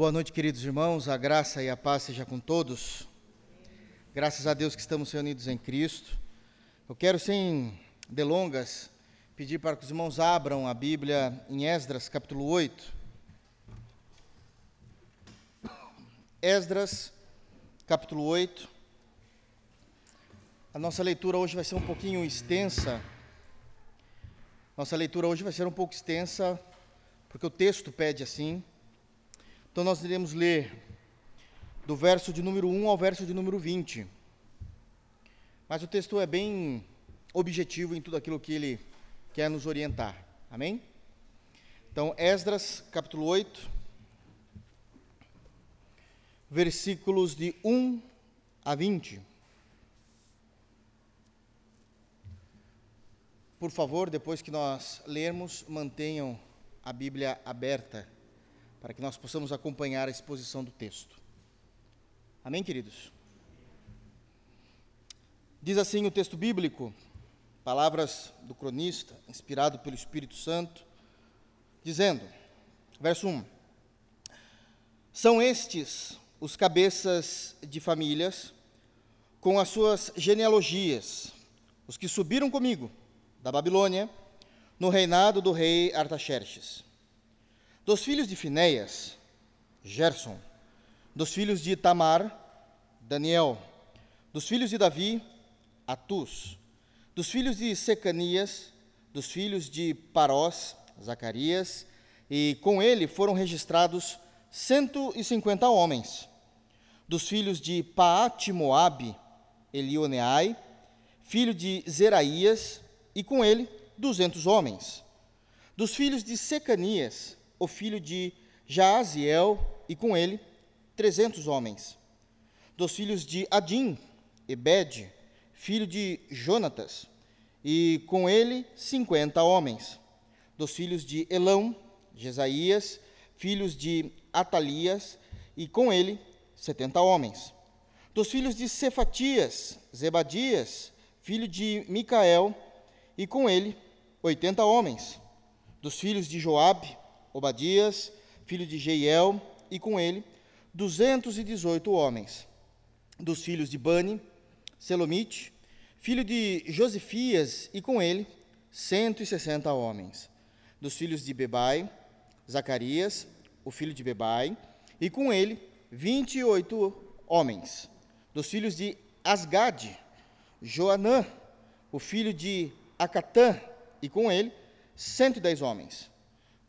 Boa noite, queridos irmãos. A graça e a paz seja com todos. Graças a Deus que estamos reunidos em Cristo. Eu quero, sem delongas, pedir para que os irmãos abram a Bíblia em Esdras, capítulo 8. Esdras, capítulo 8. A nossa leitura hoje vai ser um pouquinho extensa. Nossa leitura hoje vai ser um pouco extensa, porque o texto pede assim. Então nós iremos ler do verso de número 1 ao verso de número 20. Mas o texto é bem objetivo em tudo aquilo que ele quer nos orientar. Amém? Então, Esdras, capítulo 8, versículos de 1 a 20. Por favor, depois que nós lermos, mantenham a Bíblia aberta para que nós possamos acompanhar a exposição do texto. Amém, queridos? Diz assim o texto bíblico, palavras do cronista, inspirado pelo Espírito Santo, dizendo, verso 1: São estes os cabeças de famílias, com as suas genealogias, os que subiram comigo da Babilônia, no reinado do rei Artaxerxes dos filhos de Finéias, Gerson. Dos filhos de Tamar, Daniel. Dos filhos de Davi, Atus. Dos filhos de Secanias, dos filhos de Parós, Zacarias, e com ele foram registrados cento e cinquenta homens. Dos filhos de Paatimoabe, Elioneai, filho de Zeraías, e com ele duzentos homens. Dos filhos de Secanias, o filho de Jaaziel, e com ele trezentos homens. Dos filhos de Adim, Ebed, filho de Jonatas, e com ele cinquenta homens. Dos filhos de Elão, Jesaías, filhos de Atalias, e com ele setenta homens. Dos filhos de Cefatias, Zebadias, filho de Micael, e com ele oitenta homens. Dos filhos de Joabe, Obadias, filho de Jeiel, e com ele duzentos e dezoito homens. Dos filhos de Bani, Selomite, filho de Josifias, e com ele cento e sessenta homens. Dos filhos de Bebai, Zacarias, o filho de Bebai, e com ele vinte e oito homens. Dos filhos de Asgade, Joanã, o filho de Acatã, e com ele cento e dez homens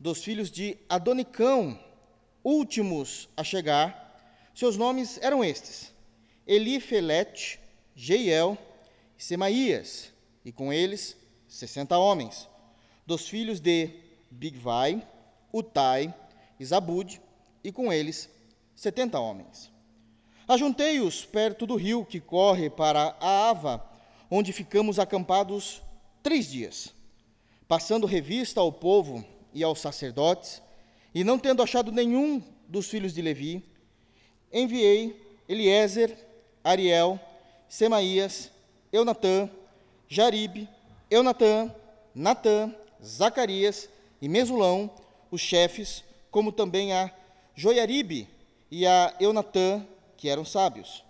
dos filhos de Adonicão, últimos a chegar, seus nomes eram estes: Elifelete, Jeiel e Semaías, e com eles sessenta homens. Dos filhos de Bigvai, Utai e Zabud, e com eles setenta homens. Ajuntei-os perto do rio que corre para a Ava, onde ficamos acampados três dias, passando revista ao povo e aos sacerdotes, e não tendo achado nenhum dos filhos de Levi, enviei Eliezer, Ariel, Semaías, Eunatã, Jaribe, Eunatã, Natã, Zacarias e Mesulão, os chefes, como também a Joiaribe e a Eunatã, que eram sábios.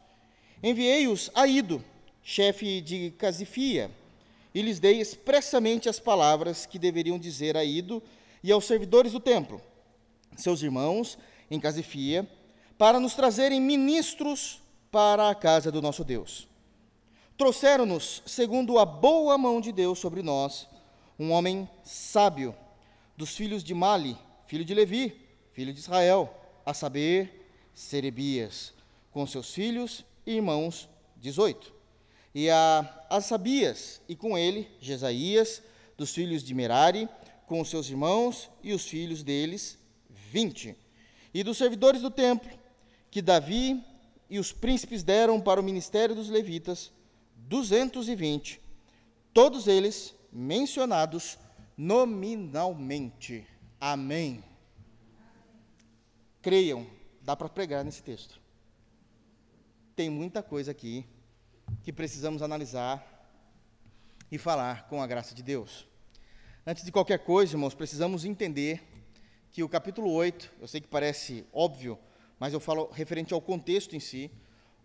Enviei-os a Ido, chefe de Casifia, e lhes dei expressamente as palavras que deveriam dizer a Ido e aos servidores do templo, seus irmãos, em Casifia, para nos trazerem ministros para a casa do nosso Deus. Trouxeram-nos, segundo a boa mão de Deus sobre nós, um homem sábio, dos filhos de Mali, filho de Levi, filho de Israel, a saber, Serebias, com seus filhos e irmãos, 18. E a Asabias, e com ele, Jesaías, dos filhos de Merari, com seus irmãos e os filhos deles, vinte. E dos servidores do templo, que Davi e os príncipes deram para o ministério dos levitas, duzentos e vinte, todos eles mencionados nominalmente. Amém. Creiam, dá para pregar nesse texto. Tem muita coisa aqui que precisamos analisar e falar com a graça de Deus. Antes de qualquer coisa, irmãos, precisamos entender que o capítulo 8, eu sei que parece óbvio, mas eu falo referente ao contexto em si,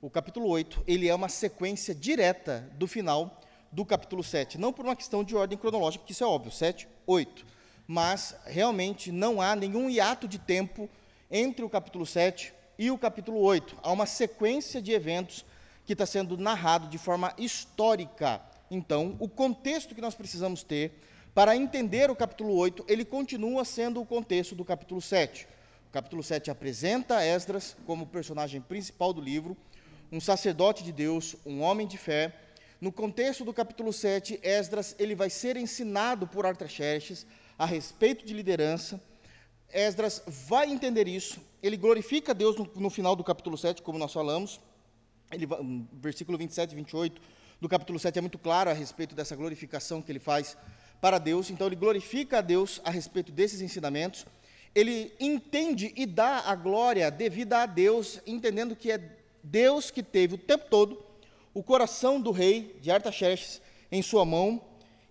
o capítulo 8, ele é uma sequência direta do final do capítulo 7. Não por uma questão de ordem cronológica, que isso é óbvio, 7, 8. Mas realmente não há nenhum hiato de tempo entre o capítulo 7 e o capítulo 8. Há uma sequência de eventos que está sendo narrado de forma histórica. Então, o contexto que nós precisamos ter para entender o capítulo 8, ele continua sendo o contexto do capítulo 7. O capítulo 7 apresenta Esdras como personagem principal do livro, um sacerdote de Deus, um homem de fé. No contexto do capítulo 7, Esdras ele vai ser ensinado por Artaxerxes a respeito de liderança. Esdras vai entender isso, ele glorifica Deus no, no final do capítulo 7, como nós falamos, ele, versículo 27 e 28 do capítulo 7 é muito claro a respeito dessa glorificação que ele faz para Deus. Então, ele glorifica a Deus a respeito desses ensinamentos. Ele entende e dá a glória devida a Deus, entendendo que é Deus que teve o tempo todo o coração do rei de Artaxerxes em sua mão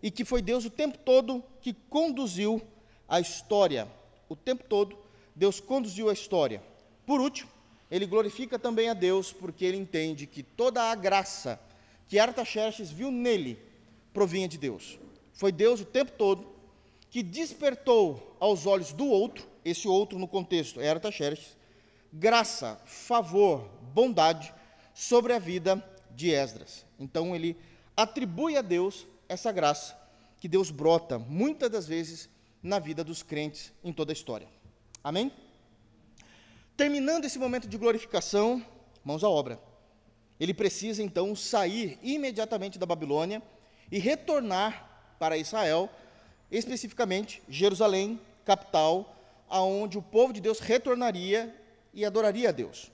e que foi Deus o tempo todo que conduziu a história. O tempo todo, Deus conduziu a história. Por último, ele glorifica também a Deus, porque ele entende que toda a graça que Artaxerxes viu nele provinha de Deus. Foi Deus o tempo todo que despertou aos olhos do outro, esse outro no contexto é Artaxerxes, graça, favor, bondade sobre a vida de Esdras. Então ele atribui a Deus essa graça que Deus brota muitas das vezes na vida dos crentes em toda a história. Amém? Terminando esse momento de glorificação, mãos à obra. Ele precisa então sair imediatamente da Babilônia e retornar para Israel, especificamente Jerusalém, capital, aonde o povo de Deus retornaria e adoraria a Deus.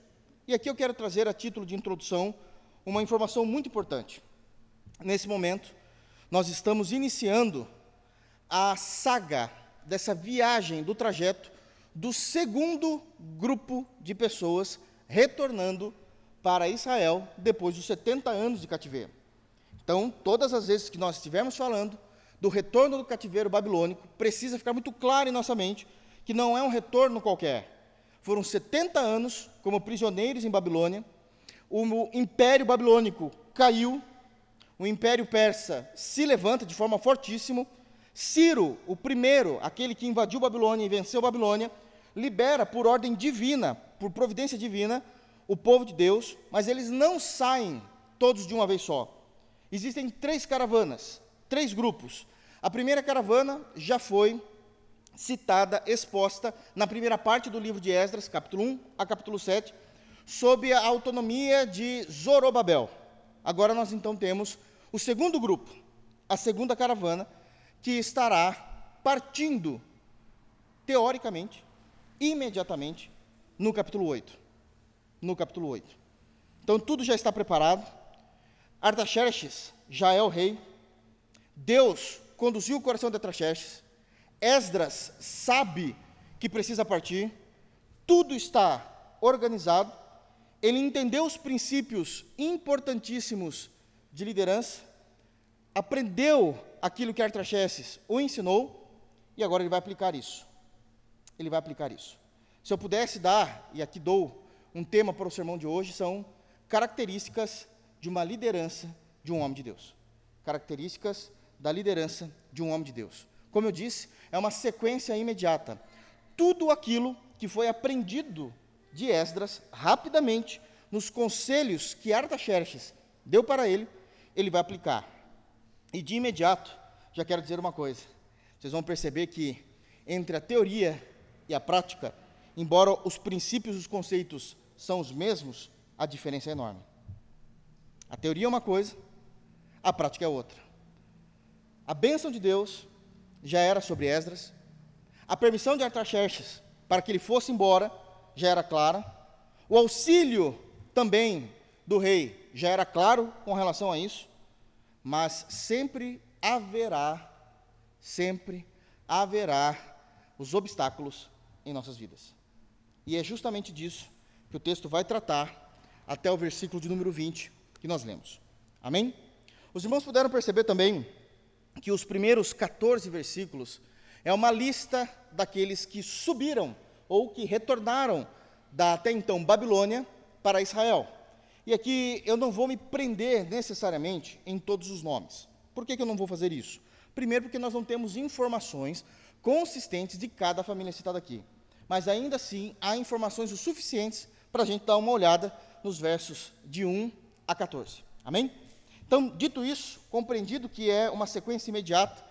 E aqui eu quero trazer a título de introdução uma informação muito importante. Nesse momento, nós estamos iniciando a saga dessa viagem do trajeto do segundo grupo de pessoas retornando para Israel depois dos 70 anos de cativeiro. Então, todas as vezes que nós estivermos falando do retorno do cativeiro babilônico, precisa ficar muito claro em nossa mente que não é um retorno qualquer. Foram 70 anos como prisioneiros em Babilônia, o império babilônico caiu, o império persa se levanta de forma fortíssima. Ciro, o primeiro, aquele que invadiu Babilônia e venceu Babilônia, libera por ordem divina, por providência divina, o povo de Deus, mas eles não saem todos de uma vez só. Existem três caravanas, três grupos. A primeira caravana já foi citada, exposta na primeira parte do livro de Esdras, capítulo 1 a capítulo 7, sob a autonomia de Zorobabel. Agora nós então temos o segundo grupo, a segunda caravana, que estará partindo, teoricamente, imediatamente no capítulo 8. No capítulo 8. Então tudo já está preparado. Artaxerxes já é o rei. Deus conduziu o coração de Artaxerxes. Esdras sabe que precisa partir. Tudo está organizado. Ele entendeu os princípios importantíssimos de liderança, aprendeu aquilo que Artaxerxes o ensinou e agora ele vai aplicar isso ele vai aplicar isso. Se eu pudesse dar, e aqui dou um tema para o sermão de hoje, são características de uma liderança de um homem de Deus. Características da liderança de um homem de Deus. Como eu disse, é uma sequência imediata. Tudo aquilo que foi aprendido de Esdras, rapidamente, nos conselhos que Artaxerxes deu para ele, ele vai aplicar. E de imediato, já quero dizer uma coisa. Vocês vão perceber que entre a teoria e a prática, embora os princípios e os conceitos são os mesmos, a diferença é enorme. A teoria é uma coisa, a prática é outra. A bênção de Deus já era sobre Esdras, a permissão de Artaxerxes para que ele fosse embora já era clara, o auxílio também do rei já era claro com relação a isso, mas sempre haverá, sempre haverá os obstáculos em nossas vidas. E é justamente disso que o texto vai tratar até o versículo de número 20 que nós lemos. Amém? Os irmãos puderam perceber também que os primeiros 14 versículos é uma lista daqueles que subiram ou que retornaram da até então Babilônia para Israel. E aqui eu não vou me prender necessariamente em todos os nomes. Por que, que eu não vou fazer isso? Primeiro, porque nós não temos informações consistentes de cada família citada aqui. Mas ainda assim, há informações o suficientes para a gente dar uma olhada nos versos de 1 a 14. Amém? Então, dito isso, compreendido que é uma sequência imediata,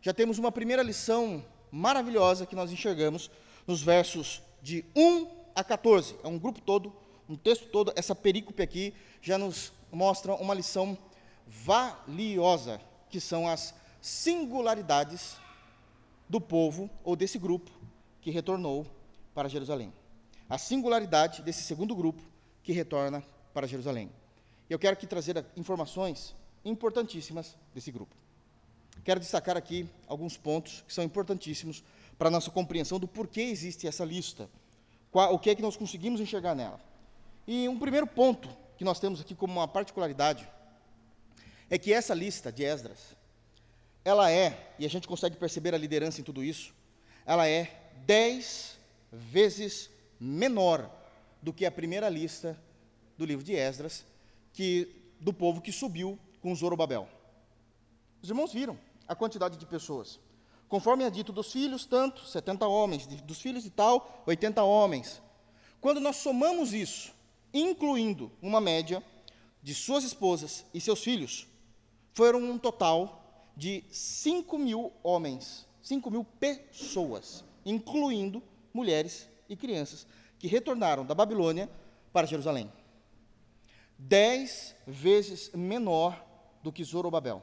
já temos uma primeira lição maravilhosa que nós enxergamos nos versos de 1 a 14. É um grupo todo, um texto todo, essa perícope aqui já nos mostra uma lição valiosa, que são as singularidades do povo ou desse grupo que retornou para Jerusalém. A singularidade desse segundo grupo que retorna para Jerusalém. Eu quero aqui trazer informações importantíssimas desse grupo. Quero destacar aqui alguns pontos que são importantíssimos para a nossa compreensão do porquê existe essa lista, qual, o que é que nós conseguimos enxergar nela. E um primeiro ponto que nós temos aqui como uma particularidade é que essa lista de Esdras, ela é, e a gente consegue perceber a liderança em tudo isso, ela é dez vezes menor do que a primeira lista do livro de Esdras, que, do povo que subiu com Zorobabel. Os irmãos viram a quantidade de pessoas. Conforme é dito dos filhos, tanto, 70 homens, dos filhos e tal, 80 homens. Quando nós somamos isso, incluindo uma média de suas esposas e seus filhos, foram um total de 5 mil homens, 5 mil pessoas, incluindo mulheres e crianças, que retornaram da Babilônia para Jerusalém. Dez vezes menor do que Zorobabel.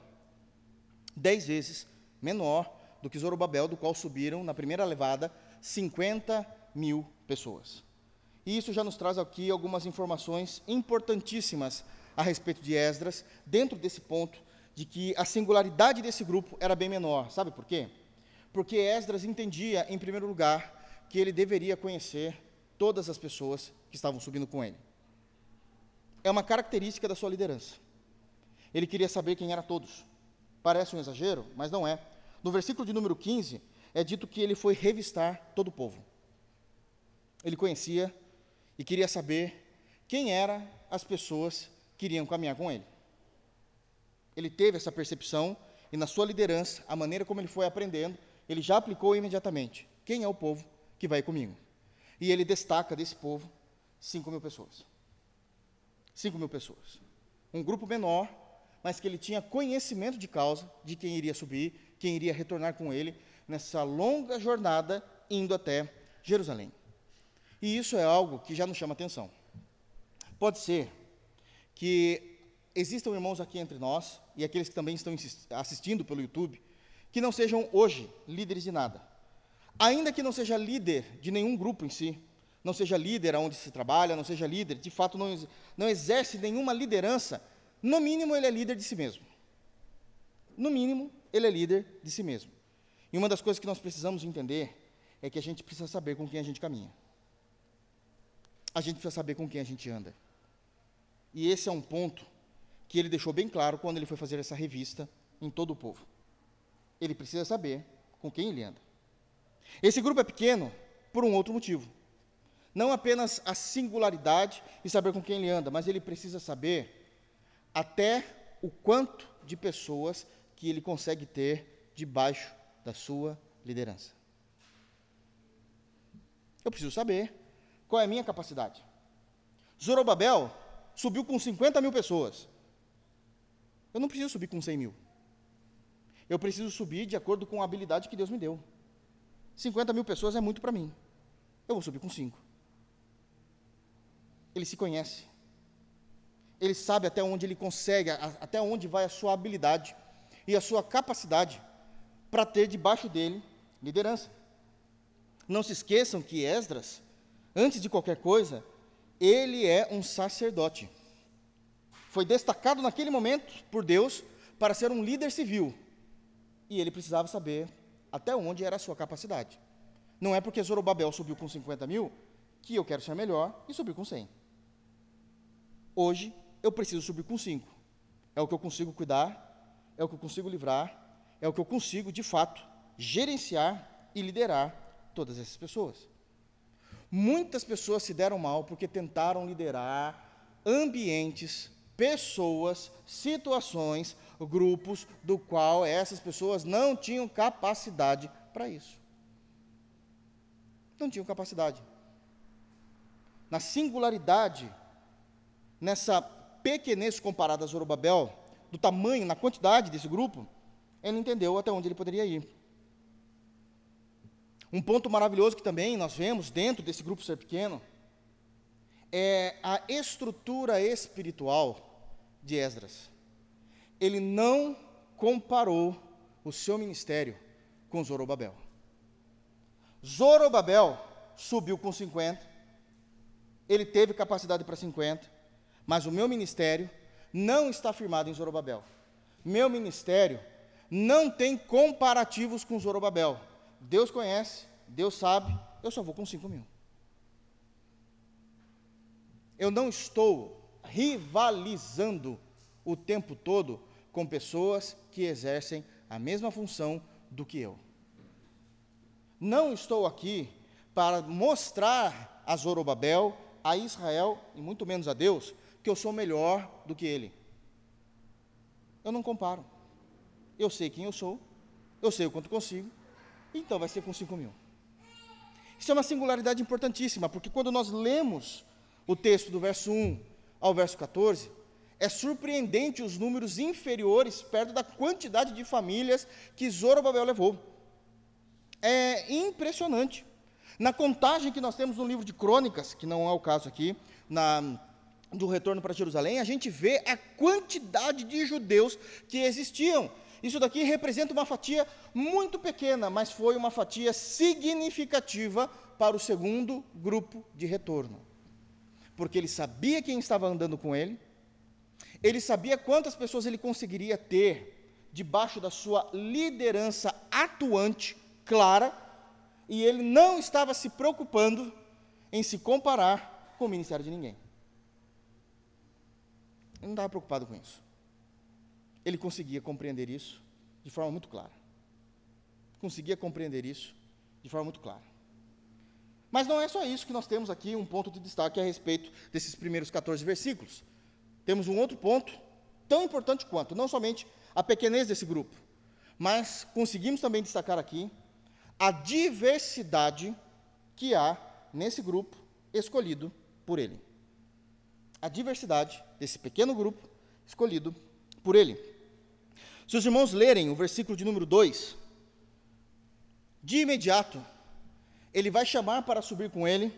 Dez vezes menor do que Zorobabel, do qual subiram na primeira levada 50 mil pessoas. E isso já nos traz aqui algumas informações importantíssimas a respeito de Esdras, dentro desse ponto de que a singularidade desse grupo era bem menor. Sabe por quê? Porque Esdras entendia, em primeiro lugar, que ele deveria conhecer todas as pessoas que estavam subindo com ele. É uma característica da sua liderança. Ele queria saber quem eram todos. Parece um exagero, mas não é. No versículo de número 15, é dito que ele foi revistar todo o povo. Ele conhecia e queria saber quem eram as pessoas que iriam caminhar com ele ele teve essa percepção e na sua liderança, a maneira como ele foi aprendendo, ele já aplicou imediatamente. Quem é o povo que vai comigo? E ele destaca desse povo 5 mil pessoas. 5 mil pessoas. Um grupo menor, mas que ele tinha conhecimento de causa de quem iria subir, quem iria retornar com ele nessa longa jornada indo até Jerusalém. E isso é algo que já nos chama atenção. Pode ser que existam irmãos aqui entre nós, e aqueles que também estão assistindo pelo YouTube, que não sejam hoje líderes de nada. Ainda que não seja líder de nenhum grupo em si, não seja líder aonde se trabalha, não seja líder, de fato não, não exerce nenhuma liderança, no mínimo ele é líder de si mesmo. No mínimo, ele é líder de si mesmo. E uma das coisas que nós precisamos entender é que a gente precisa saber com quem a gente caminha. A gente precisa saber com quem a gente anda. E esse é um ponto que ele deixou bem claro quando ele foi fazer essa revista em todo o povo. Ele precisa saber com quem ele anda. Esse grupo é pequeno por um outro motivo. Não apenas a singularidade e saber com quem ele anda, mas ele precisa saber até o quanto de pessoas que ele consegue ter debaixo da sua liderança. Eu preciso saber qual é a minha capacidade. Zorobabel subiu com 50 mil pessoas. Eu não preciso subir com 100 mil. Eu preciso subir de acordo com a habilidade que Deus me deu. 50 mil pessoas é muito para mim. Eu vou subir com 5. Ele se conhece. Ele sabe até onde ele consegue, até onde vai a sua habilidade e a sua capacidade para ter debaixo dele liderança. Não se esqueçam que Esdras, antes de qualquer coisa, ele é um sacerdote foi destacado naquele momento por Deus para ser um líder civil. E ele precisava saber até onde era a sua capacidade. Não é porque Zorobabel subiu com 50 mil que eu quero ser melhor e subir com 100. Hoje eu preciso subir com 5. É o que eu consigo cuidar, é o que eu consigo livrar, é o que eu consigo, de fato, gerenciar e liderar todas essas pessoas. Muitas pessoas se deram mal porque tentaram liderar ambientes, pessoas, situações, grupos do qual essas pessoas não tinham capacidade para isso. Não tinham capacidade. Na singularidade, nessa pequenez comparada a Zorobabel, do tamanho, na quantidade desse grupo, ele entendeu até onde ele poderia ir. Um ponto maravilhoso que também nós vemos dentro desse grupo ser pequeno é a estrutura espiritual de Esdras. Ele não comparou o seu ministério com Zorobabel. Zorobabel subiu com 50, ele teve capacidade para 50, mas o meu ministério não está firmado em Zorobabel. Meu ministério não tem comparativos com Zorobabel. Deus conhece, Deus sabe, eu só vou com 5 mil. Eu não estou rivalizando o tempo todo com pessoas que exercem a mesma função do que eu. Não estou aqui para mostrar a Zorobabel, a Israel e muito menos a Deus que eu sou melhor do que ele. Eu não comparo. Eu sei quem eu sou, eu sei o quanto consigo, então vai ser com 5 mil. Isso é uma singularidade importantíssima, porque quando nós lemos o texto do verso 1 ao verso 14, é surpreendente os números inferiores perto da quantidade de famílias que Zorobabel levou. É impressionante. Na contagem que nós temos no livro de Crônicas, que não é o caso aqui, na, do retorno para Jerusalém, a gente vê a quantidade de judeus que existiam. Isso daqui representa uma fatia muito pequena, mas foi uma fatia significativa para o segundo grupo de retorno. Porque ele sabia quem estava andando com ele, ele sabia quantas pessoas ele conseguiria ter debaixo da sua liderança atuante, clara, e ele não estava se preocupando em se comparar com o ministério de ninguém. Ele não estava preocupado com isso ele conseguia compreender isso de forma muito clara. Conseguia compreender isso de forma muito clara. Mas não é só isso que nós temos aqui, um ponto de destaque a respeito desses primeiros 14 versículos. Temos um outro ponto, tão importante quanto, não somente a pequenez desse grupo, mas conseguimos também destacar aqui a diversidade que há nesse grupo escolhido por ele. A diversidade desse pequeno grupo escolhido por ele. Se os irmãos lerem o versículo de número 2, de imediato, ele vai chamar para subir com ele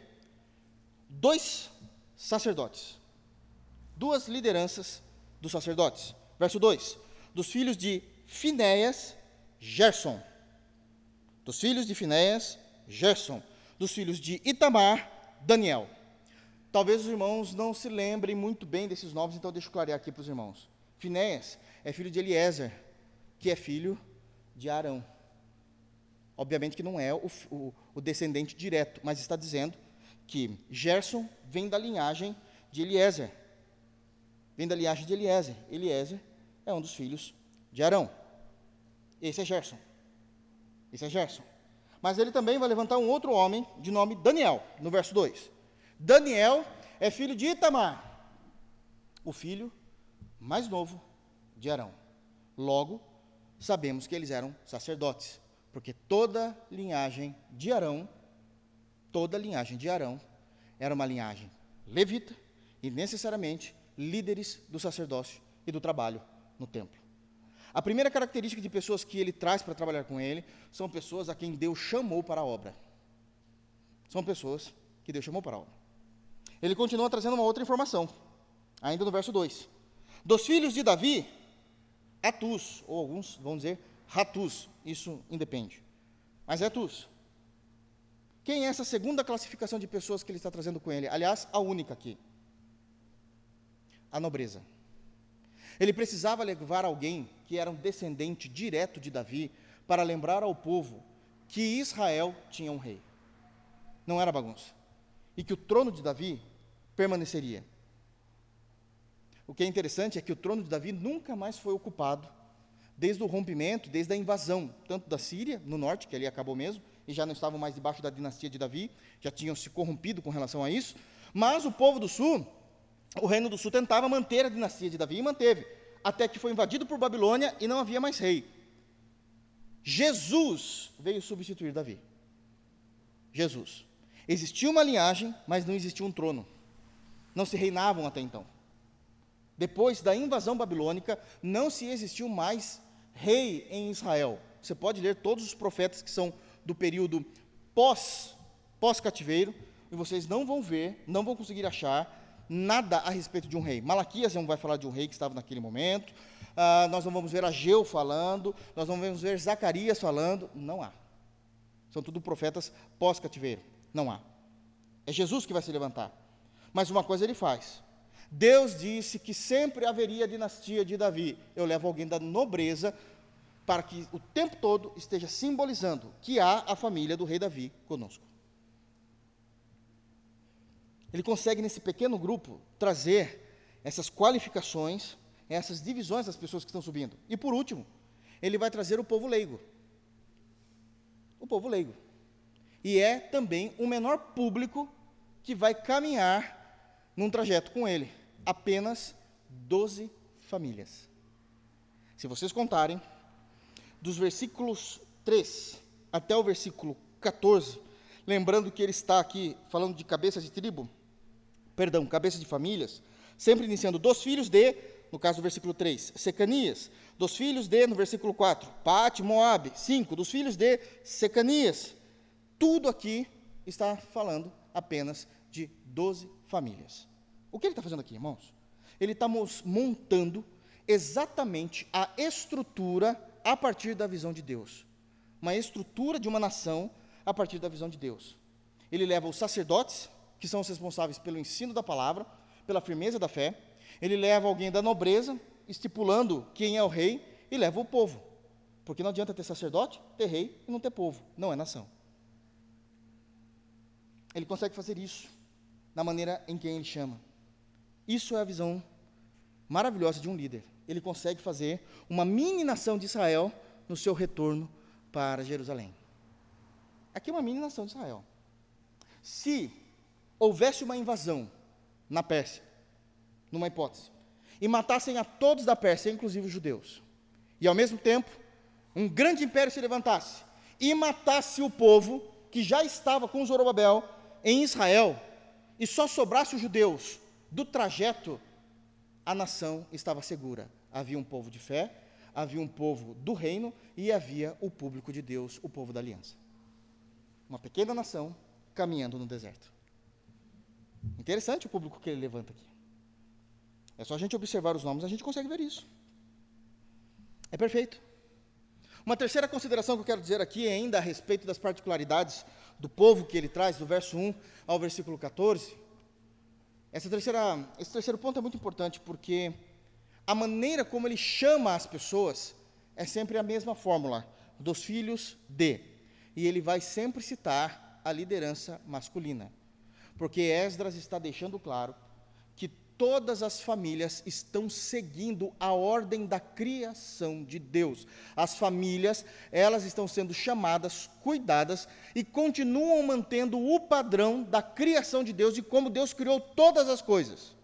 dois sacerdotes, duas lideranças dos sacerdotes. Verso 2: Dos filhos de Finéias, Gerson. Dos filhos de Finéias, Gerson. Dos filhos de Itamar, Daniel. Talvez os irmãos não se lembrem muito bem desses nomes, então deixa eu clarear aqui para os irmãos. Finéias é filho de Eliezer, que é filho de Arão. Obviamente que não é o, o, o descendente direto, mas está dizendo que Gerson vem da linhagem de Eliezer. Vem da linhagem de Eliezer. Eliezer é um dos filhos de Arão. Esse é Gerson. Esse é Gerson. Mas ele também vai levantar um outro homem de nome Daniel, no verso 2. Daniel é filho de Itamar, o filho mais novo de Arão. Logo, sabemos que eles eram sacerdotes, porque toda linhagem de Arão, toda linhagem de Arão era uma linhagem levita e necessariamente líderes do sacerdócio e do trabalho no templo. A primeira característica de pessoas que ele traz para trabalhar com ele são pessoas a quem Deus chamou para a obra. São pessoas que Deus chamou para a obra. Ele continua trazendo uma outra informação, ainda no verso 2. Dos filhos de Davi, Atus, ou alguns vão dizer Ratus, isso independe. Mas é Atus. Quem é essa segunda classificação de pessoas que ele está trazendo com ele? Aliás, a única aqui. A nobreza. Ele precisava levar alguém que era um descendente direto de Davi para lembrar ao povo que Israel tinha um rei. Não era bagunça. E que o trono de Davi permaneceria. O que é interessante é que o trono de Davi nunca mais foi ocupado, desde o rompimento, desde a invasão, tanto da Síria, no norte, que ali acabou mesmo, e já não estavam mais debaixo da dinastia de Davi, já tinham se corrompido com relação a isso. Mas o povo do sul, o reino do sul, tentava manter a dinastia de Davi e manteve, até que foi invadido por Babilônia e não havia mais rei. Jesus veio substituir Davi. Jesus. Existia uma linhagem, mas não existia um trono. Não se reinavam até então. Depois da invasão babilônica, não se existiu mais rei em Israel. Você pode ler todos os profetas que são do período pós, pós-cativeiro, e vocês não vão ver, não vão conseguir achar nada a respeito de um rei. Malaquias não vai falar de um rei que estava naquele momento, ah, nós não vamos ver Ageu falando, nós não vamos ver Zacarias falando, não há. São tudo profetas pós-cativeiro, não há. É Jesus que vai se levantar. Mas uma coisa ele faz. Deus disse que sempre haveria dinastia de Davi. Eu levo alguém da nobreza para que o tempo todo esteja simbolizando que há a família do rei Davi conosco. Ele consegue, nesse pequeno grupo, trazer essas qualificações, essas divisões das pessoas que estão subindo. E por último, ele vai trazer o povo leigo. O povo leigo. E é também o menor público que vai caminhar num trajeto com ele. Apenas 12 famílias. Se vocês contarem, dos versículos 3 até o versículo 14, lembrando que ele está aqui falando de cabeças de tribo, perdão, cabeças de famílias, sempre iniciando dos filhos de, no caso do versículo 3, Secanias, dos filhos de, no versículo 4, Pate, Moabe, 5, dos filhos de Secanias. Tudo aqui está falando apenas de 12 famílias. O que ele está fazendo aqui, irmãos? Ele está montando exatamente a estrutura a partir da visão de Deus. Uma estrutura de uma nação a partir da visão de Deus. Ele leva os sacerdotes, que são os responsáveis pelo ensino da palavra, pela firmeza da fé. Ele leva alguém da nobreza, estipulando quem é o rei, e leva o povo. Porque não adianta ter sacerdote, ter rei e não ter povo. Não é nação. Ele consegue fazer isso na maneira em que ele chama. Isso é a visão maravilhosa de um líder ele consegue fazer uma mini nação de Israel no seu retorno para Jerusalém. Aqui é uma mini nação de Israel. Se houvesse uma invasão na Pérsia, numa hipótese, e matassem a todos da Pérsia, inclusive os judeus, e ao mesmo tempo um grande império se levantasse e matasse o povo que já estava com Zorobabel em Israel, e só sobrasse os judeus do trajeto, a nação estava segura. Havia um povo de fé, havia um povo do reino e havia o público de Deus, o povo da aliança. Uma pequena nação caminhando no deserto. Interessante o público que ele levanta aqui. É só a gente observar os nomes, a gente consegue ver isso. É perfeito. Uma terceira consideração que eu quero dizer aqui, ainda a respeito das particularidades do povo que ele traz, do verso 1 ao versículo 14. Essa terceira, esse terceiro ponto é muito importante porque a maneira como ele chama as pessoas é sempre a mesma fórmula, dos filhos de. E ele vai sempre citar a liderança masculina. Porque Esdras está deixando claro que todas as famílias estão seguindo a ordem da criação de Deus. As famílias, elas estão sendo chamadas, cuidadas e continuam mantendo o padrão da criação de Deus e como Deus criou todas as coisas.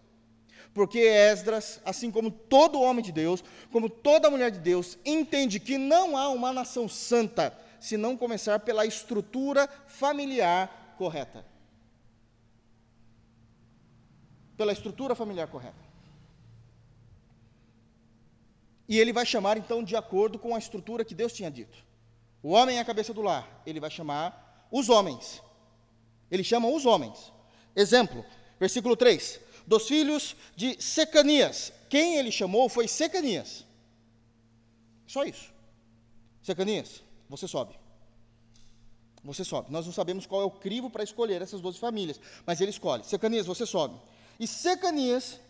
Porque Esdras, assim como todo homem de Deus, como toda mulher de Deus, entende que não há uma nação santa se não começar pela estrutura familiar correta. Pela estrutura familiar correta. E ele vai chamar então de acordo com a estrutura que Deus tinha dito. O homem é a cabeça do lar, ele vai chamar os homens. Ele chama os homens. Exemplo, versículo 3 dos filhos de Secanias. Quem ele chamou foi Secanias. Só isso. Secanias, você sobe. Você sobe. Nós não sabemos qual é o crivo para escolher essas 12 famílias, mas ele escolhe. Secanias, você sobe. E Secanias,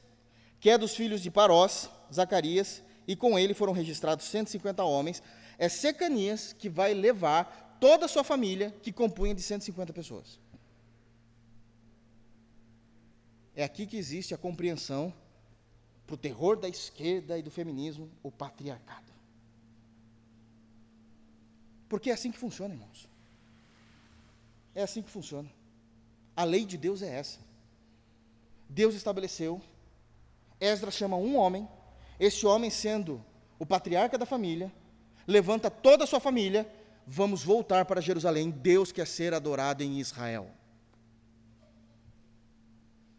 que é dos filhos de Parós, Zacarias, e com ele foram registrados 150 homens, é Secanias que vai levar toda a sua família, que compunha de 150 pessoas. É aqui que existe a compreensão para o terror da esquerda e do feminismo, o patriarcado. Porque é assim que funciona, irmãos. é assim que funciona. A lei de Deus é essa. Deus estabeleceu, Esdras chama um homem, esse homem sendo o patriarca da família, levanta toda a sua família, vamos voltar para Jerusalém, Deus quer ser adorado em Israel.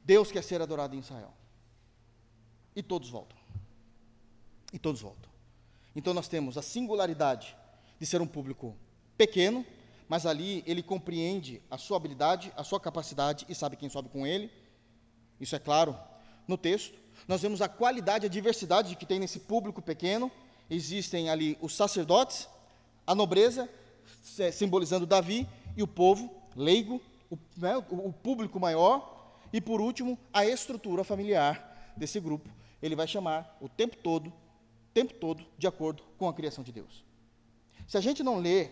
Deus quer ser adorado em Israel. E todos voltam. E todos voltam. Então nós temos a singularidade de ser um público pequeno, mas ali ele compreende a sua habilidade, a sua capacidade e sabe quem sobe com ele. Isso é claro no texto. Nós vemos a qualidade, a diversidade que tem nesse público pequeno. Existem ali os sacerdotes, a nobreza, simbolizando Davi, e o povo leigo, o, né, o público maior, e por último, a estrutura familiar desse grupo. Ele vai chamar o tempo todo, tempo todo, de acordo com a criação de Deus. Se a gente não lê,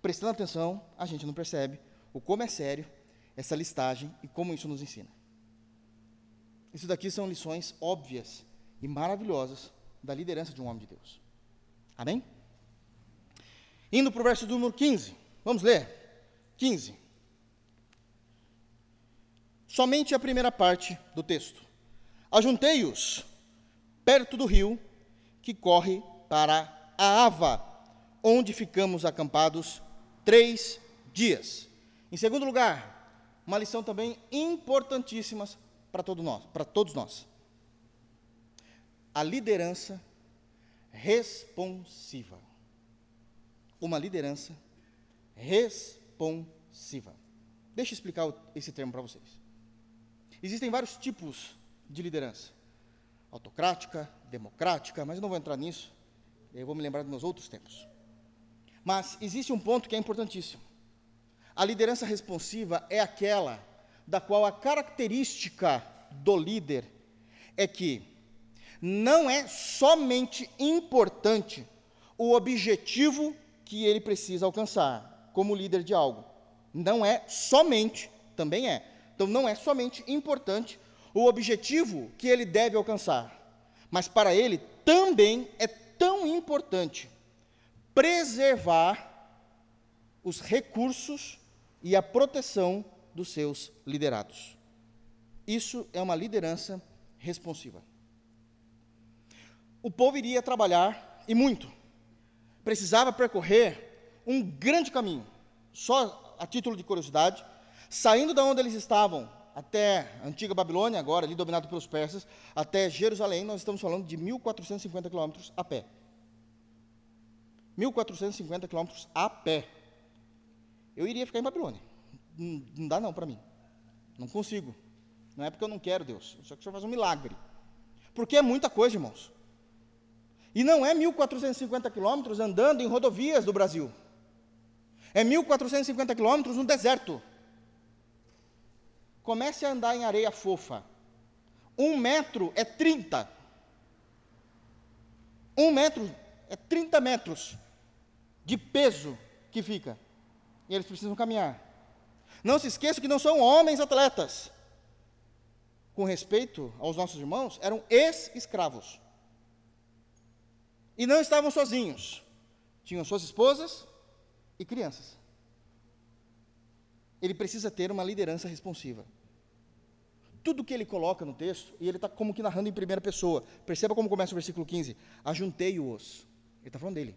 prestando atenção, a gente não percebe o como é sério essa listagem e como isso nos ensina. Isso daqui são lições óbvias e maravilhosas da liderança de um homem de Deus. Amém? Indo para o verso número 15, vamos ler. 15. Somente a primeira parte do texto. Ajuntei-os perto do rio que corre para a Ava, onde ficamos acampados três dias. Em segundo lugar, uma lição também importantíssima para todos nós, para todos nós. A liderança responsiva. Uma liderança responsiva. Deixa eu explicar esse termo para vocês. Existem vários tipos de liderança: autocrática, democrática, mas eu não vou entrar nisso, eu vou me lembrar dos meus outros tempos. Mas existe um ponto que é importantíssimo. A liderança responsiva é aquela da qual a característica do líder é que não é somente importante o objetivo que ele precisa alcançar como líder de algo. Não é somente, também é. Então não é somente importante o objetivo que ele deve alcançar, mas para ele também é tão importante preservar os recursos e a proteção dos seus liderados. Isso é uma liderança responsiva. O povo iria trabalhar, e muito. Precisava percorrer um grande caminho. Só a título de curiosidade, saindo da onde eles estavam, até a antiga Babilônia, agora ali dominado pelos persas, até Jerusalém, nós estamos falando de 1450 quilômetros a pé. 1450 quilômetros a pé. Eu iria ficar em Babilônia não, não dá não para mim. Não consigo. Não é porque eu não quero, Deus. Só que o Senhor faz um milagre. Porque é muita coisa, irmãos. E não é 1.450 quilômetros andando em rodovias do Brasil. É 1.450 quilômetros no deserto. Comece a andar em areia fofa. Um metro é 30. Um metro é 30 metros de peso que fica. E eles precisam caminhar. Não se esqueça que não são homens atletas. Com respeito aos nossos irmãos, eram ex-escravos. E não estavam sozinhos. Tinham suas esposas e crianças. Ele precisa ter uma liderança responsiva. Tudo que ele coloca no texto, e ele está como que narrando em primeira pessoa. Perceba como começa o versículo 15: Ajuntei-os. Ele está falando dele.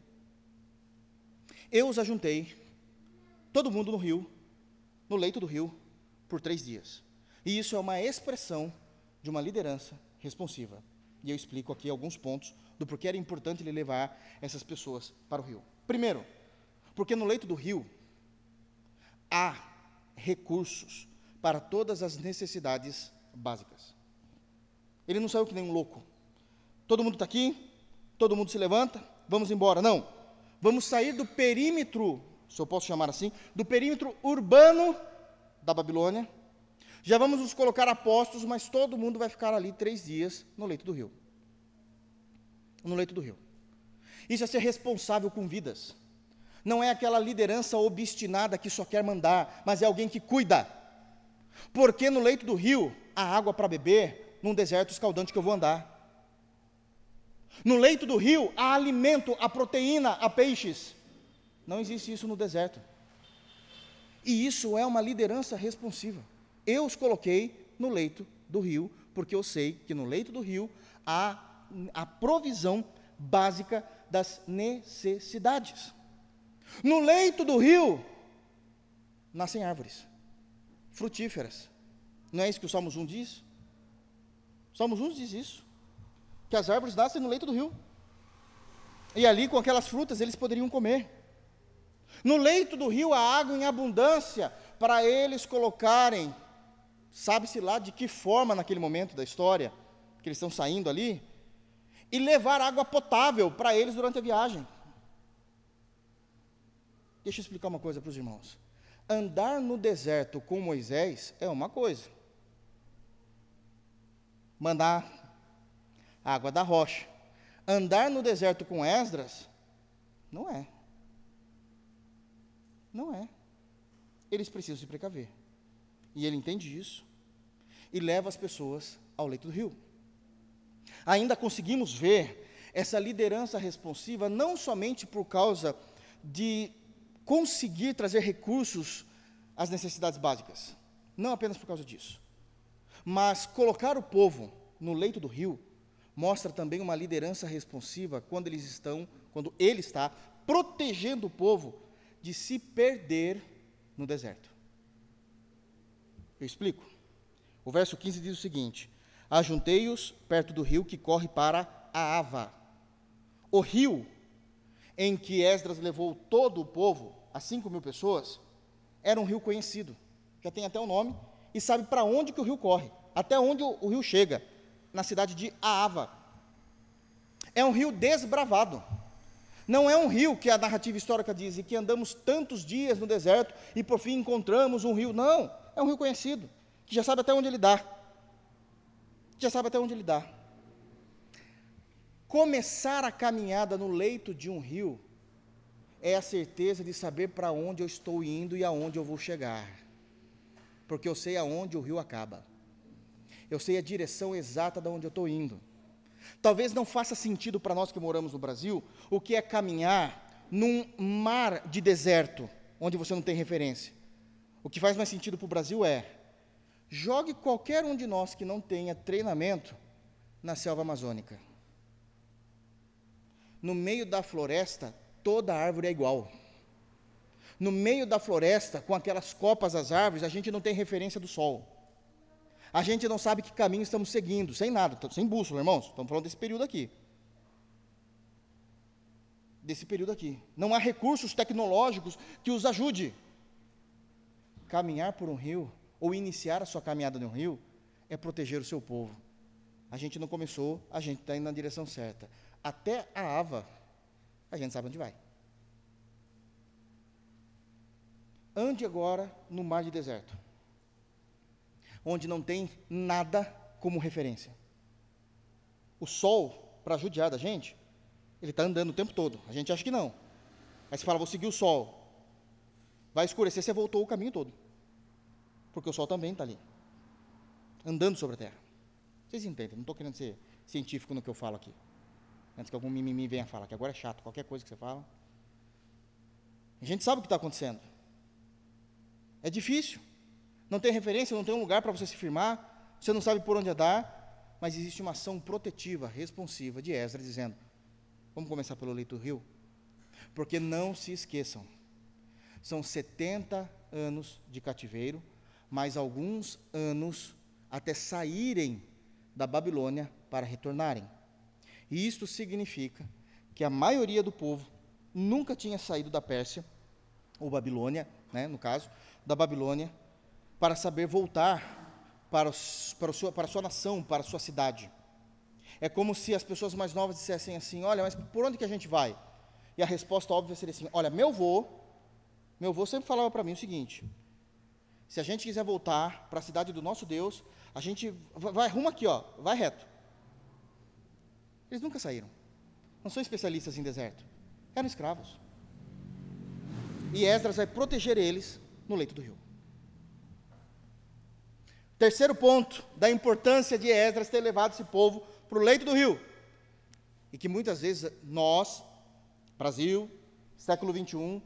Eu os ajuntei, todo mundo no rio, no leito do rio por três dias. E isso é uma expressão de uma liderança responsiva. E eu explico aqui alguns pontos do porquê era importante ele levar essas pessoas para o rio. Primeiro, porque no leito do rio há recursos para todas as necessidades básicas. Ele não saiu que nem um louco. Todo mundo está aqui, todo mundo se levanta, vamos embora. Não. Vamos sair do perímetro se eu posso chamar assim, do perímetro urbano da Babilônia. Já vamos nos colocar apostos, mas todo mundo vai ficar ali três dias no leito do rio. No leito do rio. Isso é ser responsável com vidas. Não é aquela liderança obstinada que só quer mandar, mas é alguém que cuida. Porque no leito do rio há água para beber, num deserto escaldante que eu vou andar. No leito do rio há alimento, há proteína, há peixes. Não existe isso no deserto. E isso é uma liderança responsiva. Eu os coloquei no leito do rio, porque eu sei que no leito do rio há a provisão básica das necessidades. No leito do rio nascem árvores frutíferas. Não é isso que o Salmos 1 diz? O Salmos 1 diz isso. Que as árvores nascem no leito do rio. E ali, com aquelas frutas, eles poderiam comer. No leito do rio, há água em abundância para eles colocarem, sabe-se lá de que forma naquele momento da história, que eles estão saindo ali, e levar água potável para eles durante a viagem. Deixa eu explicar uma coisa para os irmãos. Andar no deserto com Moisés é uma coisa. Mandar água da rocha. Andar no deserto com Esdras, não é. Não é. Eles precisam se precaver. E ele entende isso. E leva as pessoas ao leito do rio. Ainda conseguimos ver essa liderança responsiva não somente por causa de conseguir trazer recursos às necessidades básicas, não apenas por causa disso, mas colocar o povo no leito do rio mostra também uma liderança responsiva quando eles estão, quando ele está protegendo o povo de se perder no deserto. Eu explico. O verso 15 diz o seguinte: Ajuntei-os perto do rio que corre para a Ava. O rio em que Esdras levou todo o povo, as cinco mil pessoas, era um rio conhecido, já tem até o nome, e sabe para onde que o rio corre, até onde o, o rio chega, na cidade de Aava. É um rio desbravado. Não é um rio que a narrativa histórica diz, e que andamos tantos dias no deserto e por fim encontramos um rio. Não, é um rio conhecido, que já sabe até onde ele dá. Já sabe até onde ele dá. Começar a caminhada no leito de um rio é a certeza de saber para onde eu estou indo e aonde eu vou chegar. Porque eu sei aonde o rio acaba. Eu sei a direção exata de onde eu estou indo. Talvez não faça sentido para nós que moramos no Brasil o que é caminhar num mar de deserto, onde você não tem referência. O que faz mais sentido para o Brasil é jogue qualquer um de nós que não tenha treinamento na selva amazônica no meio da floresta, toda árvore é igual. No meio da floresta, com aquelas copas das árvores, a gente não tem referência do sol. A gente não sabe que caminho estamos seguindo, sem nada, sem bússola, irmãos. Estamos falando desse período aqui. Desse período aqui. Não há recursos tecnológicos que os ajude. Caminhar por um rio, ou iniciar a sua caminhada no rio, é proteger o seu povo. A gente não começou, a gente está indo na direção certa até a Ava, a gente sabe onde vai. Ande agora no mar de deserto, onde não tem nada como referência. O sol, para judiar da gente, ele está andando o tempo todo. A gente acha que não. Aí você fala, vou seguir o sol. Vai escurecer, você voltou o caminho todo. Porque o sol também está ali, andando sobre a terra. Vocês entendem? Não estou querendo ser científico no que eu falo aqui. Antes que algum mimimi venha falar, que agora é chato, qualquer coisa que você fala. A gente sabe o que está acontecendo. É difícil. Não tem referência, não tem um lugar para você se firmar, você não sabe por onde andar, mas existe uma ação protetiva, responsiva de Esdras, dizendo: vamos começar pelo leito do rio? Porque não se esqueçam, são 70 anos de cativeiro, mais alguns anos até saírem da Babilônia para retornarem. E isto significa que a maioria do povo nunca tinha saído da Pérsia, ou Babilônia, né, no caso, da Babilônia, para saber voltar para, os, para, sua, para a sua nação, para a sua cidade. É como se as pessoas mais novas dissessem assim: Olha, mas por onde que a gente vai? E a resposta óbvia seria assim: Olha, meu avô, meu avô sempre falava para mim o seguinte: se a gente quiser voltar para a cidade do nosso Deus, a gente vai, vai rumo aqui, ó, vai reto. Eles nunca saíram. Não são especialistas em deserto. Eram escravos. E Esdras vai proteger eles no leito do rio. Terceiro ponto da importância de Esdras ter levado esse povo para o leito do rio. E que muitas vezes nós, Brasil, século 21,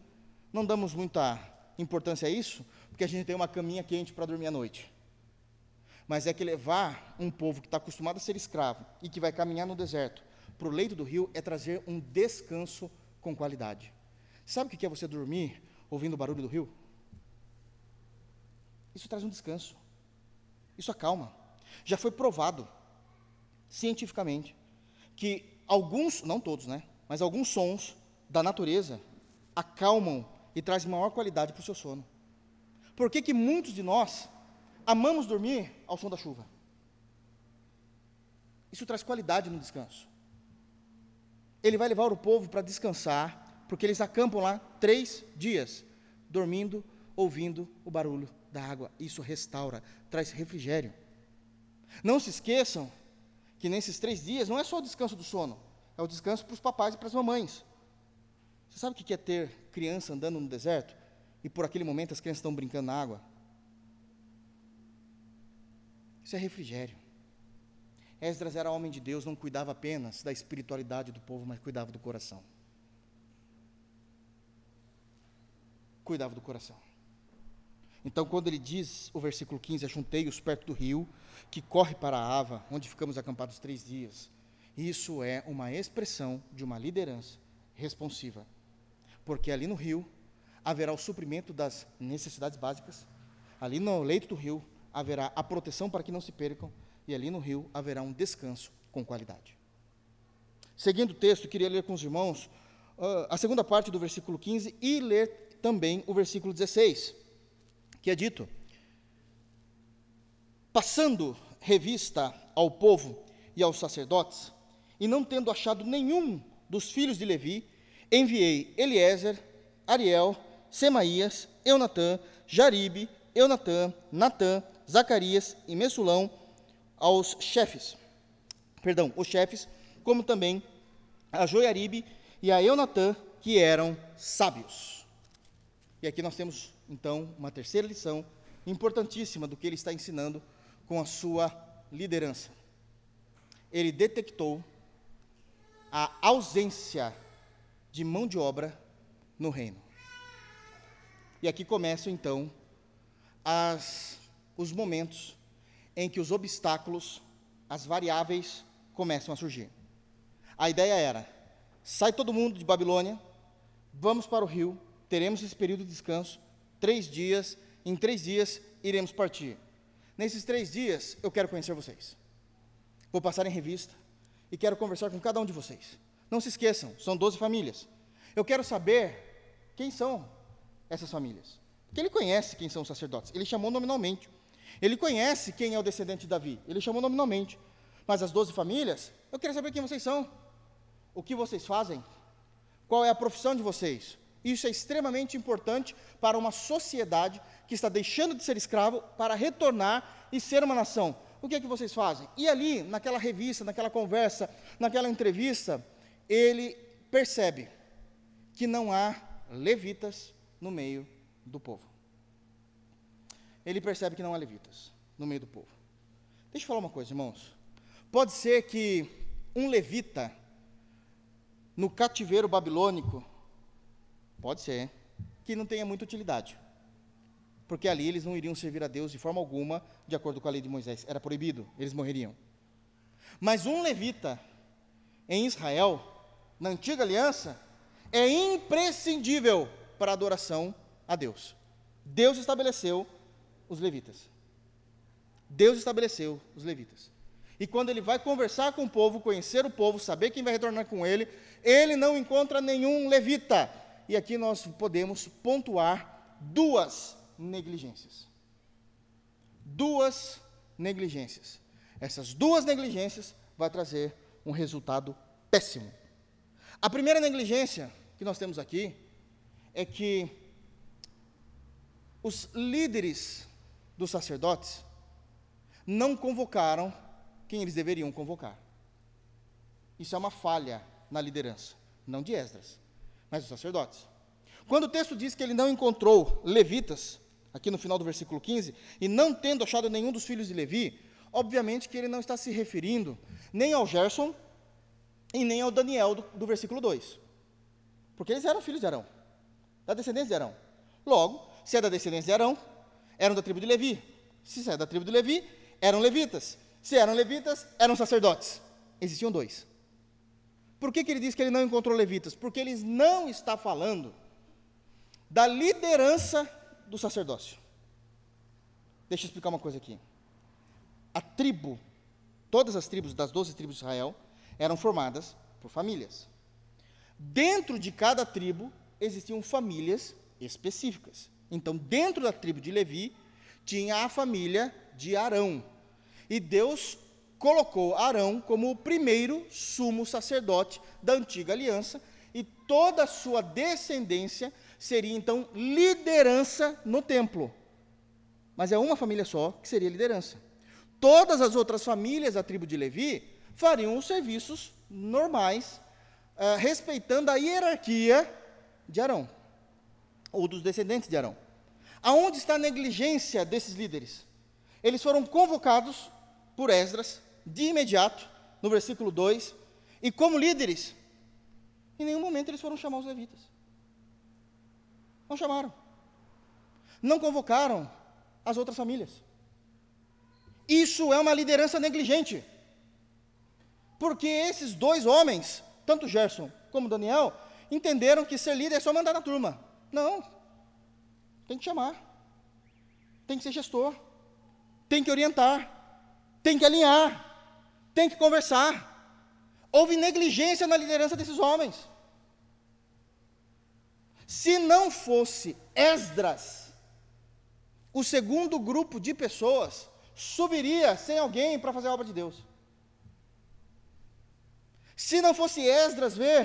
não damos muita importância a isso? Porque a gente tem uma caminha quente para dormir à noite. Mas é que levar um povo que está acostumado a ser escravo e que vai caminhar no deserto para o leito do rio é trazer um descanso com qualidade. Sabe o que é você dormir ouvindo o barulho do rio? Isso traz um descanso. Isso acalma. Já foi provado cientificamente que alguns, não todos, né? Mas alguns sons da natureza acalmam e trazem maior qualidade para o seu sono. Por que, que muitos de nós amamos dormir ao som da chuva? Isso traz qualidade no descanso. Ele vai levar o povo para descansar, porque eles acampam lá três dias, dormindo, ouvindo o barulho da água. Isso restaura, traz refrigério. Não se esqueçam que nesses três dias não é só o descanso do sono, é o descanso para os papais e para as mamães. Você sabe o que é ter criança andando no deserto e por aquele momento as crianças estão brincando na água? Isso é refrigério. Esdras era homem de Deus, não cuidava apenas da espiritualidade do povo, mas cuidava do coração. Cuidava do coração. Então, quando ele diz, o versículo 15, ajuntei-os perto do rio, que corre para a Ava, onde ficamos acampados três dias, isso é uma expressão de uma liderança responsiva. Porque ali no rio haverá o suprimento das necessidades básicas, ali no leito do rio haverá a proteção para que não se percam, e ali no rio haverá um descanso com qualidade. Seguindo o texto, queria ler com os irmãos uh, a segunda parte do versículo 15 e ler também o versículo 16, que é dito: Passando revista ao povo e aos sacerdotes, e não tendo achado nenhum dos filhos de Levi, enviei Eliezer, Ariel, Semaías, Eunatã, Jaribe, Eunatã, Natã, Zacarias e Messulão aos chefes, perdão, os chefes, como também a Joiaribe e a Eunatã, que eram sábios. E aqui nós temos, então, uma terceira lição importantíssima do que ele está ensinando com a sua liderança. Ele detectou a ausência de mão de obra no reino. E aqui começam então as, os momentos em que os obstáculos, as variáveis começam a surgir. A ideia era: sai todo mundo de Babilônia, vamos para o rio, teremos esse período de descanso, três dias, em três dias iremos partir. Nesses três dias eu quero conhecer vocês. Vou passar em revista, e quero conversar com cada um de vocês. Não se esqueçam, são 12 famílias. Eu quero saber quem são essas famílias. Porque ele conhece quem são os sacerdotes. Ele chamou nominalmente. Ele conhece quem é o descendente de Davi. Ele chamou nominalmente. Mas as 12 famílias, eu quero saber quem vocês são. O que vocês fazem? Qual é a profissão de vocês? Isso é extremamente importante para uma sociedade que está deixando de ser escravo para retornar e ser uma nação o que é que vocês fazem? E ali, naquela revista, naquela conversa, naquela entrevista, ele percebe que não há levitas no meio do povo. Ele percebe que não há levitas no meio do povo. Deixa eu falar uma coisa, irmãos. Pode ser que um levita no cativeiro babilônico, pode ser, que não tenha muita utilidade porque ali eles não iriam servir a Deus de forma alguma, de acordo com a lei de Moisés. Era proibido, eles morreriam. Mas um levita em Israel, na antiga aliança, é imprescindível para a adoração a Deus. Deus estabeleceu os levitas. Deus estabeleceu os levitas. E quando ele vai conversar com o povo, conhecer o povo, saber quem vai retornar com ele, ele não encontra nenhum levita. E aqui nós podemos pontuar duas negligências. Duas negligências. Essas duas negligências vai trazer um resultado péssimo. A primeira negligência que nós temos aqui é que os líderes dos sacerdotes não convocaram quem eles deveriam convocar. Isso é uma falha na liderança, não de Esdras, mas dos sacerdotes. Quando o texto diz que ele não encontrou levitas, aqui no final do versículo 15, e não tendo achado nenhum dos filhos de Levi, obviamente que ele não está se referindo nem ao Gerson e nem ao Daniel do, do versículo 2. Porque eles eram filhos de Arão, da descendência de Arão. Logo, se é da descendência de Arão, eram da tribo de Levi. Se é da tribo de Levi, eram levitas. Se eram levitas, eram sacerdotes. Existiam dois. Por que, que ele diz que ele não encontrou levitas? Porque ele não está falando da liderança do sacerdócio. Deixa eu explicar uma coisa aqui. A tribo, todas as tribos das doze tribos de Israel, eram formadas por famílias. Dentro de cada tribo existiam famílias específicas. Então, dentro da tribo de Levi, tinha a família de Arão. E Deus colocou Arão como o primeiro sumo sacerdote da antiga aliança, e toda a sua descendência seria então liderança no templo. Mas é uma família só que seria liderança. Todas as outras famílias da tribo de Levi fariam os serviços normais, uh, respeitando a hierarquia de Arão, ou dos descendentes de Arão. Aonde está a negligência desses líderes? Eles foram convocados por Esdras de imediato, no versículo 2, e como líderes, em nenhum momento eles foram chamar os levitas. Não chamaram. Não convocaram as outras famílias. Isso é uma liderança negligente. Porque esses dois homens, tanto Gerson como Daniel, entenderam que ser líder é só mandar na turma. Não. Tem que chamar. Tem que ser gestor. Tem que orientar. Tem que alinhar tem que conversar. Houve negligência na liderança desses homens. Se não fosse Esdras, o segundo grupo de pessoas subiria sem alguém para fazer a obra de Deus. Se não fosse Esdras ver,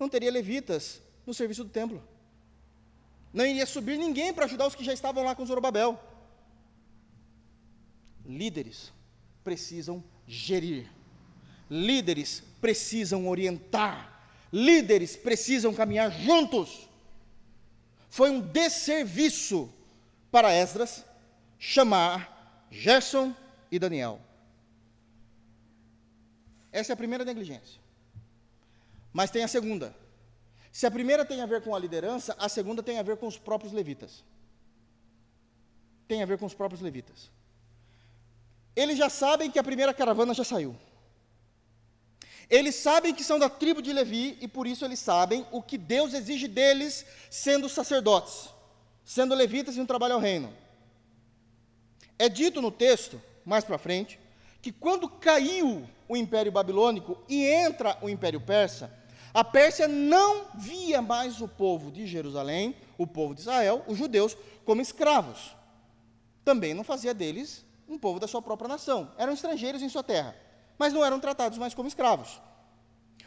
não teria levitas no serviço do templo. Não iria subir ninguém para ajudar os que já estavam lá com Zorobabel. Líderes precisam gerir. Líderes precisam orientar. Líderes precisam caminhar juntos. Foi um desserviço para Esdras chamar Gerson e Daniel. Essa é a primeira negligência. Mas tem a segunda. Se a primeira tem a ver com a liderança, a segunda tem a ver com os próprios levitas. Tem a ver com os próprios levitas eles já sabem que a primeira caravana já saiu. Eles sabem que são da tribo de Levi e por isso eles sabem o que Deus exige deles, sendo sacerdotes, sendo levitas e um trabalho ao reino. É dito no texto, mais para frente, que quando caiu o Império Babilônico e entra o Império Persa, a Pérsia não via mais o povo de Jerusalém, o povo de Israel, os judeus, como escravos. Também não fazia deles um povo da sua própria nação. Eram estrangeiros em sua terra, mas não eram tratados mais como escravos.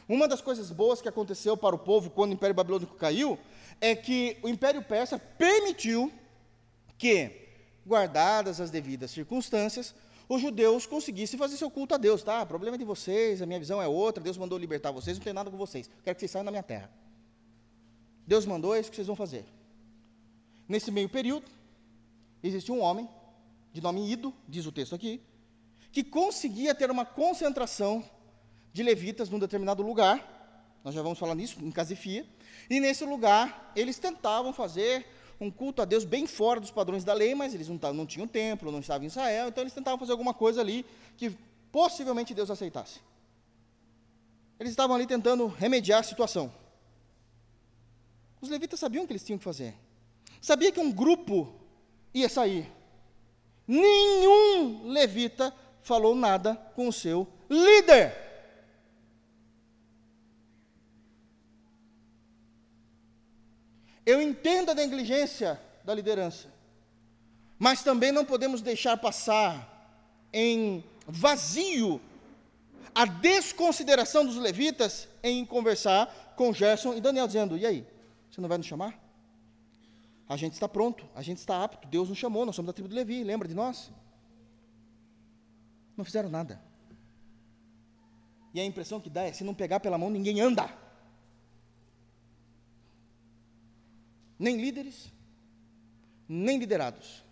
Uma das coisas boas que aconteceu para o povo quando o Império Babilônico caiu é que o Império Persa permitiu que, guardadas as devidas circunstâncias, os judeus conseguissem fazer seu culto a Deus, tá? O problema é de vocês, a minha visão é outra, Deus mandou libertar vocês, não tem nada com vocês. Quero que vocês saiam da minha terra. Deus mandou, é isso que vocês vão fazer. Nesse meio período, existe um homem de nome Ido, diz o texto aqui, que conseguia ter uma concentração de levitas num determinado lugar, nós já vamos falar nisso, em Casifia, e nesse lugar eles tentavam fazer um culto a Deus bem fora dos padrões da lei, mas eles não, não tinham templo, não estavam em Israel, então eles tentavam fazer alguma coisa ali que possivelmente Deus aceitasse. Eles estavam ali tentando remediar a situação. Os levitas sabiam o que eles tinham que fazer. Sabia que um grupo ia sair, nenhum levita falou nada com o seu líder. Eu entendo a negligência da liderança, mas também não podemos deixar passar em vazio a desconsideração dos levitas em conversar com Gerson e Daniel, dizendo: E aí, você não vai nos chamar? A gente está pronto, a gente está apto, Deus nos chamou, nós somos da tribo de Levi, lembra de nós? Não fizeram nada. E a impressão que dá é: se não pegar pela mão, ninguém anda. Nem líderes, nem liderados.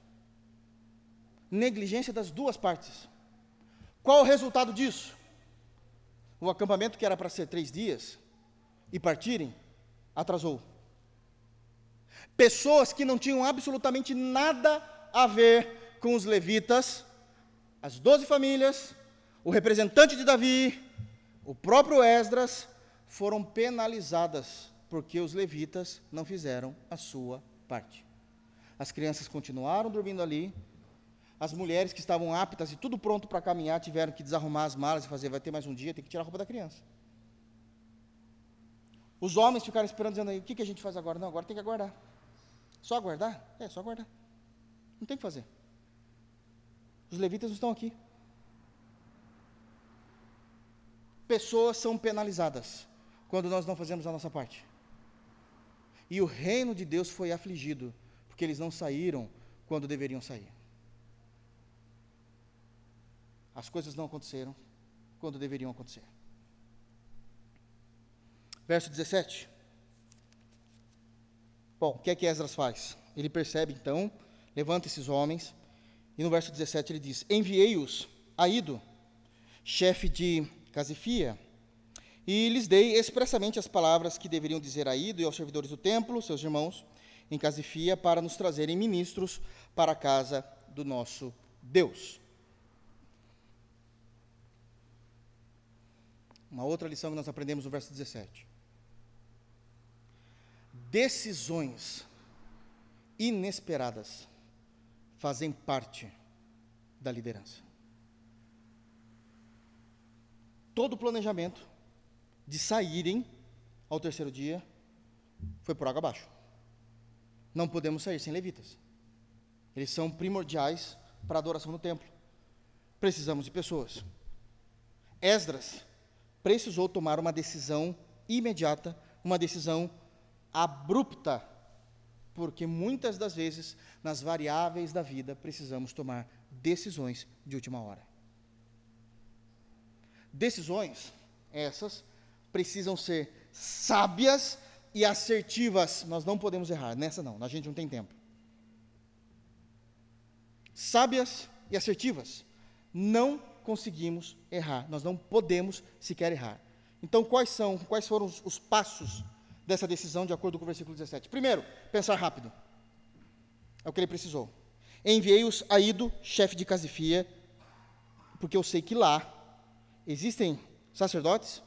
Negligência das duas partes. Qual o resultado disso? O acampamento que era para ser três dias e partirem, atrasou. Pessoas que não tinham absolutamente nada a ver com os levitas, as doze famílias, o representante de Davi, o próprio Esdras, foram penalizadas porque os levitas não fizeram a sua parte. As crianças continuaram dormindo ali, as mulheres que estavam aptas e tudo pronto para caminhar tiveram que desarrumar as malas e fazer, vai ter mais um dia, tem que tirar a roupa da criança. Os homens ficaram esperando, dizendo aí, o que, que a gente faz agora? Não, agora tem que aguardar. Só aguardar? É, só aguardar. Não tem o que fazer. Os levitas não estão aqui. Pessoas são penalizadas quando nós não fazemos a nossa parte. E o reino de Deus foi afligido, porque eles não saíram quando deveriam sair. As coisas não aconteceram quando deveriam acontecer. Verso 17. Bom, o que é que Esdras faz? Ele percebe, então, levanta esses homens, e no verso 17 ele diz: Enviei-os a Ido, chefe de Casifia, e lhes dei expressamente as palavras que deveriam dizer a Ido e aos servidores do templo, seus irmãos, em Casifia, para nos trazerem ministros para a casa do nosso Deus. Uma outra lição que nós aprendemos no verso 17 decisões inesperadas fazem parte da liderança. Todo o planejamento de saírem ao terceiro dia foi por água abaixo. Não podemos sair sem levitas. Eles são primordiais para a adoração no templo. Precisamos de pessoas. Esdras precisou tomar uma decisão imediata, uma decisão abrupta, porque muitas das vezes, nas variáveis da vida, precisamos tomar decisões de última hora. Decisões, essas, precisam ser sábias e assertivas. Nós não podemos errar, nessa não, a gente não tem tempo. Sábias e assertivas. Não conseguimos errar, nós não podemos sequer errar. Então, quais são, quais foram os, os passos dessa decisão, de acordo com o versículo 17. Primeiro, pensar rápido. É o que ele precisou. Enviei-os a Ido, chefe de Casifia, porque eu sei que lá existem sacerdotes,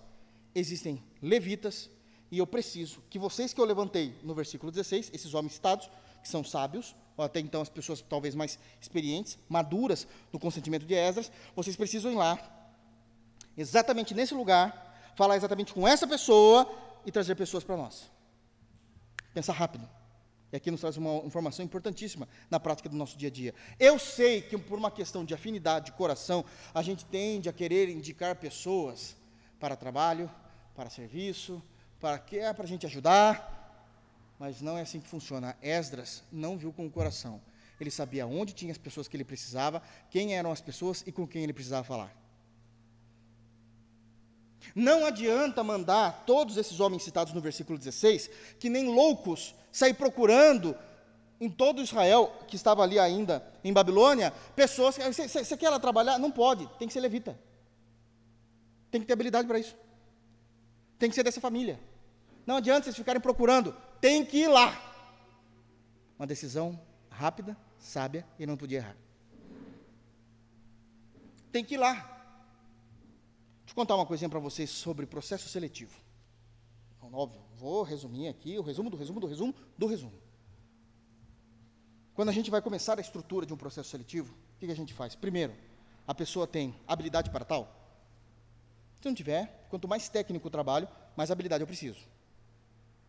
existem levitas, e eu preciso que vocês que eu levantei no versículo 16, esses homens citados, que são sábios, ou até então as pessoas talvez mais experientes, maduras no consentimento de Esdras, vocês precisam ir lá, exatamente nesse lugar, falar exatamente com essa pessoa, e trazer pessoas para nós. Pensar rápido. E aqui nos traz uma informação importantíssima na prática do nosso dia a dia. Eu sei que por uma questão de afinidade de coração, a gente tende a querer indicar pessoas para trabalho, para serviço, para que é para a gente ajudar, mas não é assim que funciona. Esdras não viu com o coração. Ele sabia onde tinha as pessoas que ele precisava, quem eram as pessoas e com quem ele precisava falar. Não adianta mandar todos esses homens citados no versículo 16, que nem loucos, sair procurando em todo Israel, que estava ali ainda em Babilônia, pessoas que. Você quer ela trabalhar? Não pode, tem que ser levita. Tem que ter habilidade para isso. Tem que ser dessa família. Não adianta vocês ficarem procurando, tem que ir lá. Uma decisão rápida, sábia e não podia errar. Tem que ir lá. Deixa eu contar uma coisinha para vocês sobre processo seletivo. Então, óbvio, vou resumir aqui o resumo do resumo do resumo do resumo. Quando a gente vai começar a estrutura de um processo seletivo, o que, que a gente faz? Primeiro, a pessoa tem habilidade para tal? Se não tiver, quanto mais técnico o trabalho, mais habilidade eu preciso.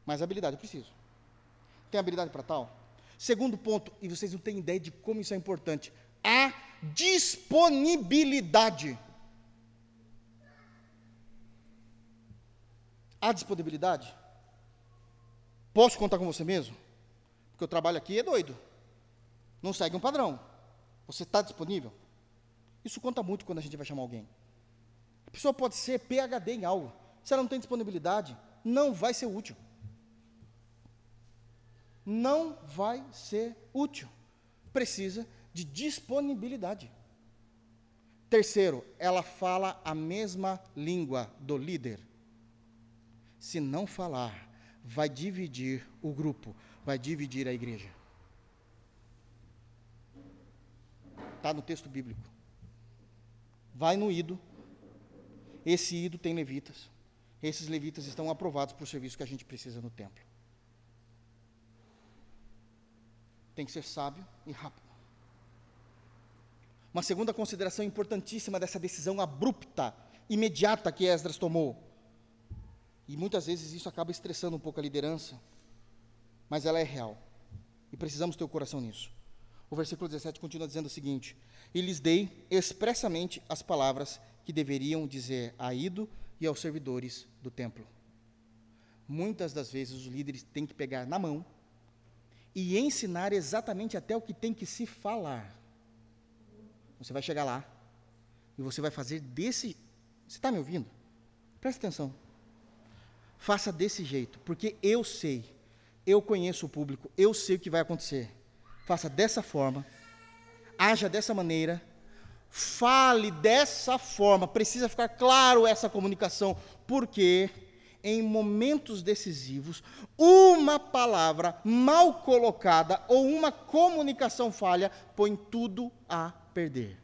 Mais habilidade eu preciso. Tem habilidade para tal? Segundo ponto, e vocês não têm ideia de como isso é importante, a disponibilidade. Há disponibilidade? Posso contar com você mesmo? Porque o trabalho aqui é doido. Não segue um padrão. Você está disponível? Isso conta muito quando a gente vai chamar alguém. A pessoa pode ser PHD em algo. Se ela não tem disponibilidade, não vai ser útil. Não vai ser útil. Precisa de disponibilidade. Terceiro, ela fala a mesma língua do líder se não falar vai dividir o grupo, vai dividir a igreja. Está no texto bíblico. Vai no ido. Esse ido tem levitas. Esses levitas estão aprovados para o serviço que a gente precisa no templo. Tem que ser sábio e rápido. Uma segunda consideração importantíssima dessa decisão abrupta, imediata que Esdras tomou. E muitas vezes isso acaba estressando um pouco a liderança, mas ela é real. E precisamos ter o coração nisso. O versículo 17 continua dizendo o seguinte: E lhes dei expressamente as palavras que deveriam dizer a Ido e aos servidores do templo. Muitas das vezes os líderes têm que pegar na mão e ensinar exatamente até o que tem que se falar. Você vai chegar lá e você vai fazer desse. Você está me ouvindo? Presta atenção. Faça desse jeito, porque eu sei, eu conheço o público, eu sei o que vai acontecer. Faça dessa forma, haja dessa maneira, fale dessa forma. Precisa ficar claro essa comunicação, porque em momentos decisivos, uma palavra mal colocada ou uma comunicação falha põe tudo a perder.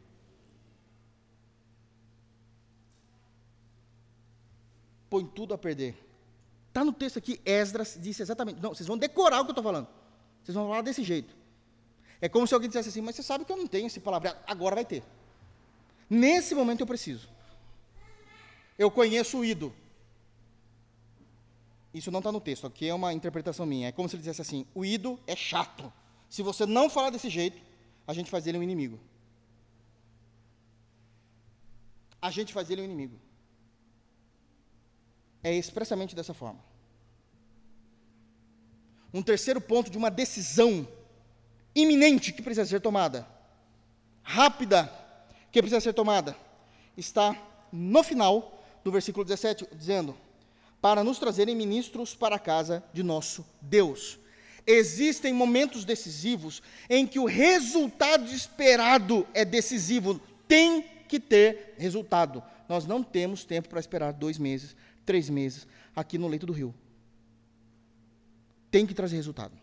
Põe tudo a perder. Está no texto aqui, Esdras disse exatamente. Não, vocês vão decorar o que eu estou falando. Vocês vão falar desse jeito. É como se alguém dissesse assim, mas você sabe que eu não tenho esse palavreado. Agora vai ter. Nesse momento eu preciso. Eu conheço o ido. Isso não está no texto, aqui é uma interpretação minha. É como se ele dissesse assim: o ido é chato. Se você não falar desse jeito, a gente faz dele um inimigo. A gente faz dele um inimigo. É expressamente dessa forma. Um terceiro ponto de uma decisão iminente que precisa ser tomada, rápida, que precisa ser tomada, está no final do versículo 17, dizendo: para nos trazerem ministros para a casa de nosso Deus. Existem momentos decisivos em que o resultado esperado é decisivo, tem que ter resultado. Nós não temos tempo para esperar dois meses, três meses aqui no leito do rio. Tem que trazer resultado.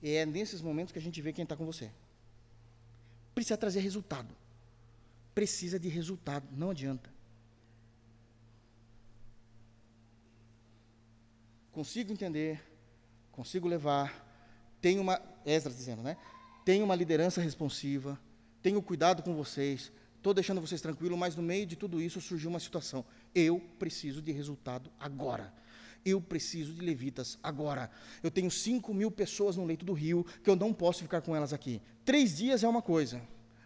E é nesses momentos que a gente vê quem está com você. Precisa trazer resultado. Precisa de resultado, não adianta. consigo entender, consigo levar, tenho uma, Esdras dizendo, né? Tenho uma liderança responsiva, tenho cuidado com vocês, estou deixando vocês tranquilos, mas no meio de tudo isso surgiu uma situação. Eu preciso de resultado agora. Eu preciso de levitas agora. Eu tenho 5 mil pessoas no leito do rio que eu não posso ficar com elas aqui. Três dias é uma coisa.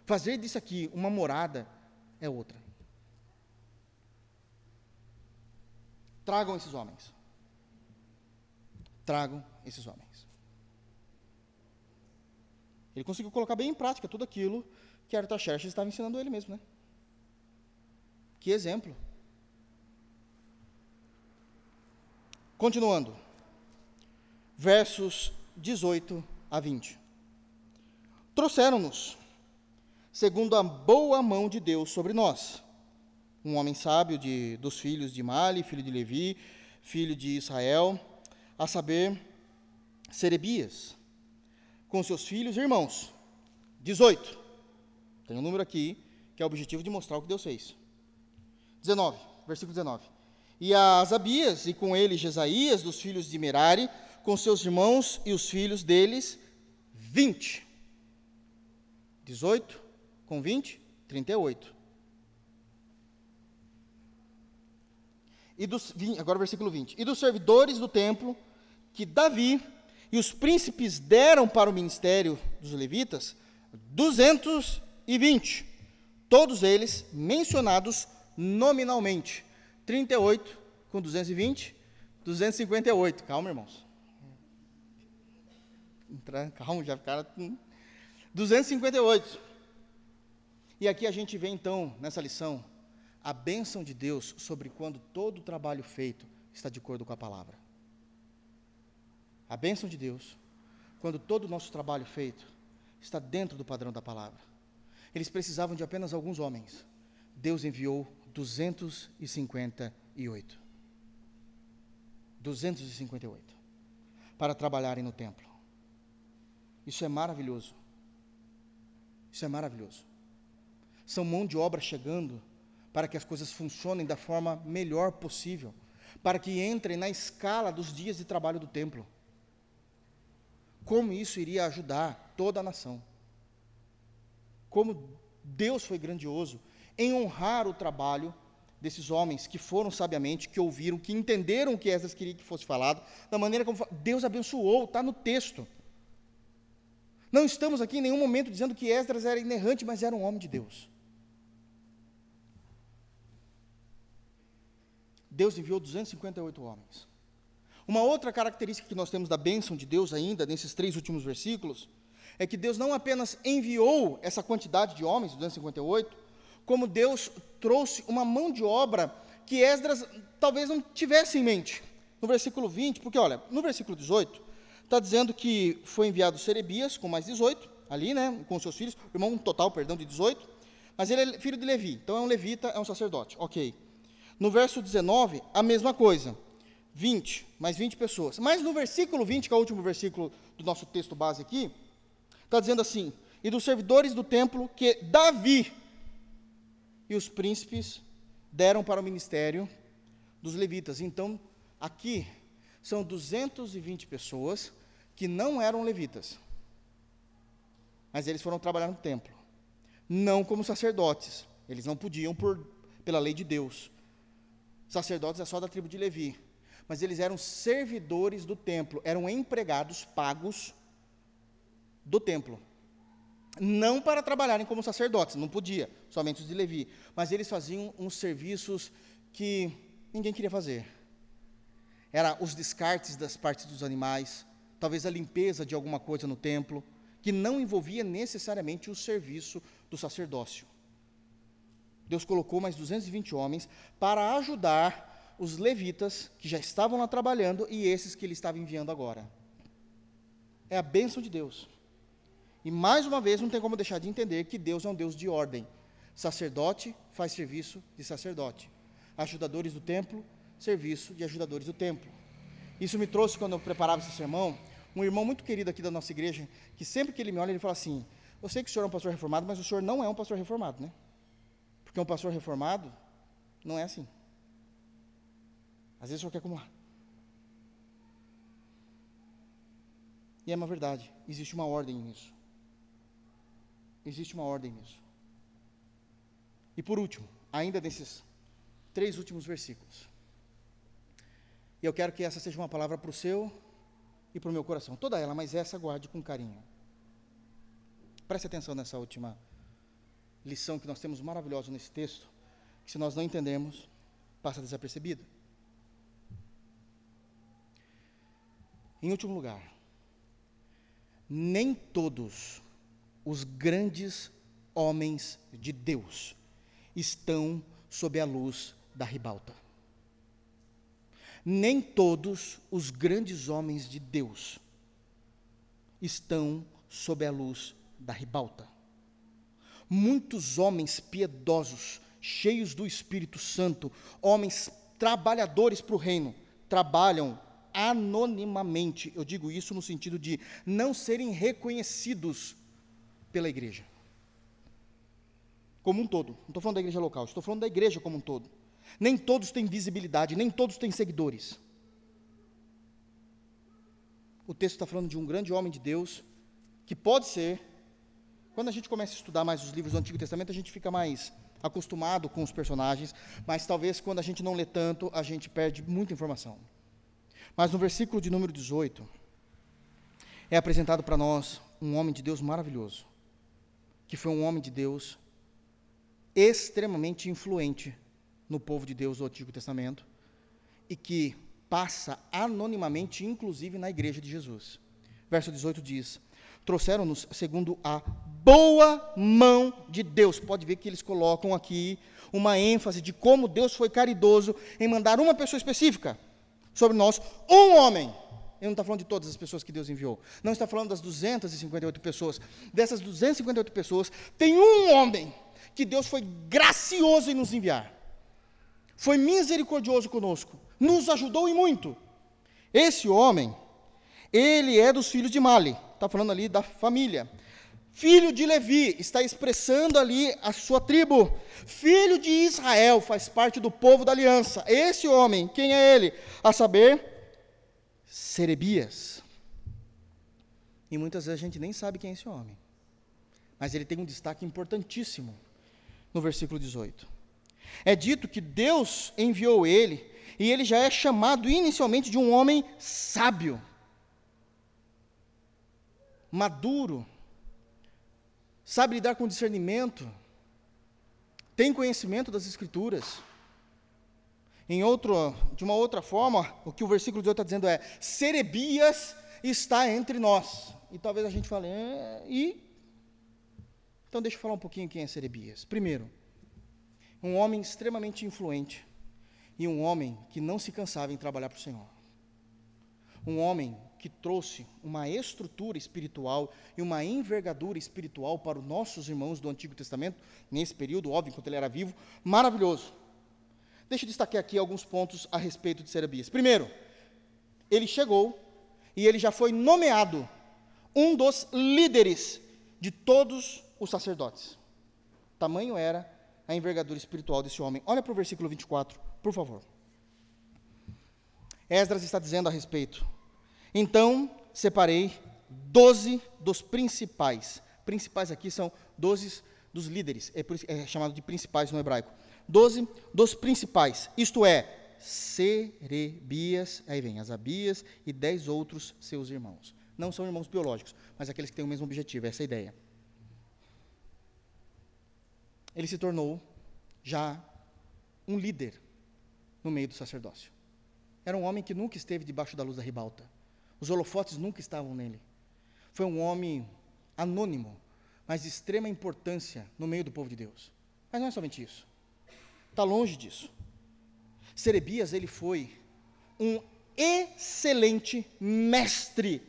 Fazer disso aqui uma morada é outra. Tragam esses homens tragam esses homens. Ele conseguiu colocar bem em prática tudo aquilo que Artaxerxes estava ensinando ele mesmo, né? Que exemplo. Continuando. Versos 18 a 20. Trouxeram-nos, segundo a boa mão de Deus sobre nós, um homem sábio de, dos filhos de Mali, filho de Levi, filho de Israel, a saber, Serebias, com seus filhos e irmãos. 18. Tem um número aqui que é o objetivo de mostrar o que Deus fez. 19, versículo 19. E a Asabias, e com ele Jesaías, dos filhos de Merari, com seus irmãos e os filhos deles, 20. 18 com 20, 38. E dos, agora versículo 20. E dos servidores do templo, que Davi e os príncipes deram para o ministério dos levitas 220, todos eles mencionados nominalmente. 38 com 220, 258. Calma, irmãos. Calma, já ficaram. 258. E aqui a gente vê então, nessa lição, a bênção de Deus sobre quando todo o trabalho feito está de acordo com a palavra a bênção de Deus, quando todo o nosso trabalho feito está dentro do padrão da palavra. Eles precisavam de apenas alguns homens. Deus enviou 258. 258 para trabalharem no templo. Isso é maravilhoso. Isso é maravilhoso. São mão de obra chegando para que as coisas funcionem da forma melhor possível, para que entrem na escala dos dias de trabalho do templo. Como isso iria ajudar toda a nação? Como Deus foi grandioso em honrar o trabalho desses homens que foram sabiamente, que ouviram, que entenderam o que Esdras queria que fosse falado, da maneira como Deus abençoou, está no texto. Não estamos aqui em nenhum momento dizendo que Esdras era inerrante, mas era um homem de Deus. Deus enviou 258 homens. Uma outra característica que nós temos da bênção de Deus ainda, nesses três últimos versículos, é que Deus não apenas enviou essa quantidade de homens, 258, como Deus trouxe uma mão de obra que Esdras talvez não tivesse em mente. No versículo 20, porque olha, no versículo 18, está dizendo que foi enviado Serebias com mais 18, ali, né, com seus filhos, irmão um total, perdão, de 18, mas ele é filho de Levi, então é um levita, é um sacerdote, ok. No verso 19, a mesma coisa, 20, mais 20 pessoas. Mas no versículo 20, que é o último versículo do nosso texto base aqui, está dizendo assim: E dos servidores do templo que Davi e os príncipes deram para o ministério dos levitas. Então, aqui são 220 pessoas que não eram levitas, mas eles foram trabalhar no templo, não como sacerdotes, eles não podiam por, pela lei de Deus. Sacerdotes é só da tribo de Levi, mas eles eram servidores do templo, eram empregados pagos do templo. Não para trabalharem como sacerdotes, não podia, somente os de Levi, mas eles faziam uns serviços que ninguém queria fazer era os descartes das partes dos animais, talvez a limpeza de alguma coisa no templo, que não envolvia necessariamente o serviço do sacerdócio. Deus colocou mais 220 homens para ajudar os levitas que já estavam lá trabalhando e esses que ele estava enviando agora. É a bênção de Deus. E mais uma vez, não tem como deixar de entender que Deus é um Deus de ordem. Sacerdote faz serviço de sacerdote. Ajudadores do templo serviço de ajudadores do templo. Isso me trouxe, quando eu preparava esse sermão, um irmão muito querido aqui da nossa igreja, que sempre que ele me olha, ele fala assim: Eu sei que o senhor é um pastor reformado, mas o senhor não é um pastor reformado, né? Porque um pastor reformado não é assim. Às vezes o senhor quer acumular. E é uma verdade, existe uma ordem nisso. Existe uma ordem nisso. E por último, ainda nesses três últimos versículos. E eu quero que essa seja uma palavra para o seu e para o meu coração. Toda ela, mas essa guarde com carinho. Preste atenção nessa última lição que nós temos maravilhosa nesse texto, que se nós não entendemos, passa desapercebida. Em último lugar, nem todos os grandes homens de Deus estão sob a luz da ribalta nem todos os grandes homens de Deus estão sob a luz da ribalta. Muitos homens piedosos, cheios do Espírito Santo, homens trabalhadores para o reino, trabalham anonimamente. Eu digo isso no sentido de não serem reconhecidos pela igreja. Como um todo. Não estou falando da igreja local, estou falando da igreja como um todo. Nem todos têm visibilidade, nem todos têm seguidores. O texto está falando de um grande homem de Deus, que pode ser, quando a gente começa a estudar mais os livros do Antigo Testamento, a gente fica mais acostumado com os personagens, mas talvez quando a gente não lê tanto, a gente perde muita informação. Mas no versículo de número 18, é apresentado para nós um homem de Deus maravilhoso, que foi um homem de Deus extremamente influente no povo de Deus do Antigo Testamento e que passa anonimamente, inclusive na igreja de Jesus. Verso 18 diz: Trouxeram-nos segundo a boa mão de Deus. Pode ver que eles colocam aqui uma ênfase de como Deus foi caridoso em mandar uma pessoa específica sobre nós, um homem. Ele não está falando de todas as pessoas que Deus enviou. Não está falando das 258 pessoas. Dessas 258 pessoas, tem um homem que Deus foi gracioso em nos enviar foi misericordioso conosco, nos ajudou e muito. Esse homem, ele é dos filhos de Mali, está falando ali da família. Filho de Levi, está expressando ali a sua tribo. Filho de Israel, faz parte do povo da aliança. Esse homem, quem é ele? A saber, Serebias. E muitas vezes a gente nem sabe quem é esse homem. Mas ele tem um destaque importantíssimo no versículo 18. É dito que Deus enviou ele, e ele já é chamado inicialmente de um homem sábio, maduro, sabe lidar com discernimento, tem conhecimento das Escrituras. Em outro, de uma outra forma, o que o versículo 18 está dizendo é: Serebias está entre nós. E talvez a gente fale, é, e? Então deixa eu falar um pouquinho quem é Serebias. Primeiro, um homem extremamente influente e um homem que não se cansava em trabalhar para o Senhor. Um homem que trouxe uma estrutura espiritual e uma envergadura espiritual para os nossos irmãos do Antigo Testamento, nesse período, óbvio, enquanto ele era vivo, maravilhoso. Deixa eu destacar aqui alguns pontos a respeito de Serebias. Primeiro, ele chegou e ele já foi nomeado um dos líderes de todos os sacerdotes. Tamanho era a envergadura espiritual desse homem. Olha para o versículo 24, por favor. Esdras está dizendo a respeito. Então separei doze dos principais. Principais aqui são doze dos líderes, é, é chamado de principais no hebraico. Doze dos principais, isto é, Serebias, aí vem Asabias e dez outros seus irmãos. Não são irmãos biológicos, mas aqueles que têm o mesmo objetivo, essa é a ideia. Ele se tornou já um líder no meio do sacerdócio. Era um homem que nunca esteve debaixo da luz da ribalta. Os holofotes nunca estavam nele. Foi um homem anônimo, mas de extrema importância no meio do povo de Deus. Mas não é somente isso. Está longe disso. Serebias, ele foi um excelente mestre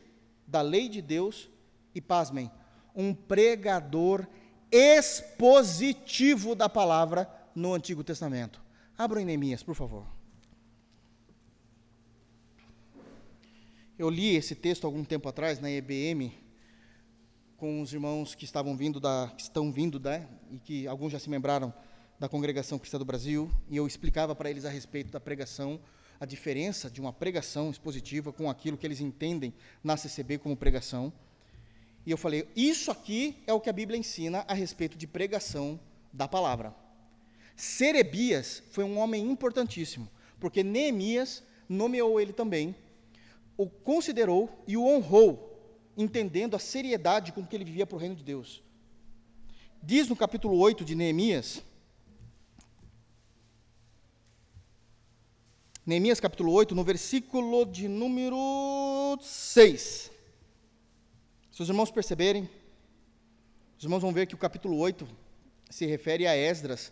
da lei de Deus e, pasmem, um pregador expositivo da palavra no Antigo Testamento. Abram em Neemias, por favor. Eu li esse texto algum tempo atrás na EBM com os irmãos que estavam vindo da, que estão vindo da, e que alguns já se membraram da Congregação Cristã do Brasil, e eu explicava para eles a respeito da pregação a diferença de uma pregação expositiva com aquilo que eles entendem na CCB como pregação. E eu falei: isso aqui é o que a Bíblia ensina a respeito de pregação da palavra. Serebias foi um homem importantíssimo, porque Neemias nomeou ele também, o considerou e o honrou, entendendo a seriedade com que ele vivia para o reino de Deus. Diz no capítulo 8 de Neemias, Neemias capítulo 8, no versículo de número 6. Se os irmãos perceberem, os irmãos vão ver que o capítulo 8 se refere a Esdras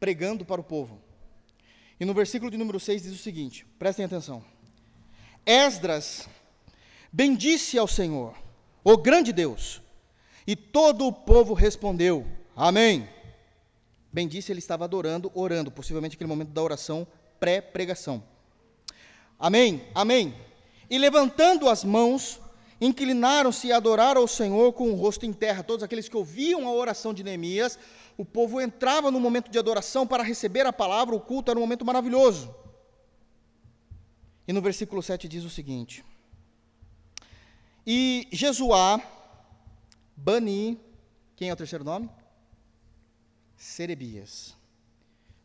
pregando para o povo. E no versículo de número 6 diz o seguinte: prestem atenção. Esdras bendisse ao Senhor, o grande Deus, e todo o povo respondeu: Amém. Bendisse, ele estava adorando, orando, possivelmente aquele momento da oração pré-pregação. Amém? Amém. E levantando as mãos, inclinaram-se e adoraram ao Senhor com o rosto em terra. Todos aqueles que ouviam a oração de Neemias, o povo entrava no momento de adoração para receber a palavra, o culto era um momento maravilhoso. E no versículo 7 diz o seguinte: E Jesuá, Bani, quem é o terceiro nome? Serebias.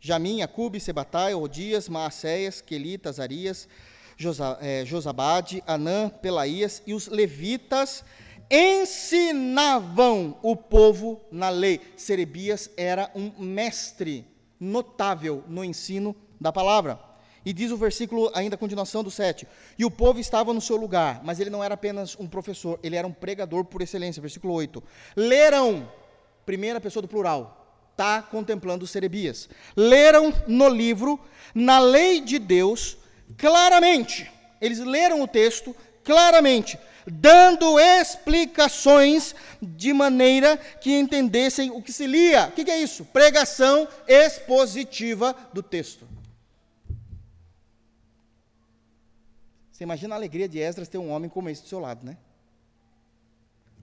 Jamim, Acube, Sebatai, Odias, Maacéias, Quelita, Azarias, Josa, é, Josabade, Anã, Pelaías e os levitas ensinavam o povo na lei. Serebias era um mestre notável no ensino da palavra. E diz o versículo, ainda a continuação do 7. E o povo estava no seu lugar, mas ele não era apenas um professor, ele era um pregador por excelência. Versículo 8. Leram, primeira pessoa do plural, está contemplando Serebias. Leram no livro, na lei de Deus, claramente. Eles leram o texto claramente, dando explicações de maneira que entendessem o que se lia. O que, é isso? Pregação expositiva do texto. Você imagina a alegria de Esdras ter um homem como esse do seu lado, né?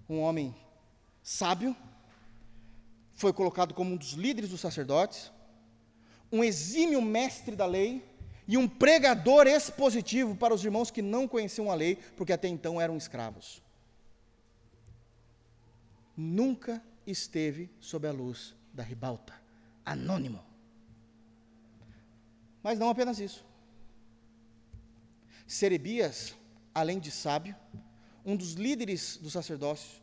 Um homem sábio, foi colocado como um dos líderes dos sacerdotes, um exímio mestre da lei e um pregador expositivo para os irmãos que não conheciam a lei, porque até então eram escravos. Nunca esteve sob a luz da ribalta, anônimo. Mas não apenas isso. Serebias, além de sábio, um dos líderes do sacerdócio,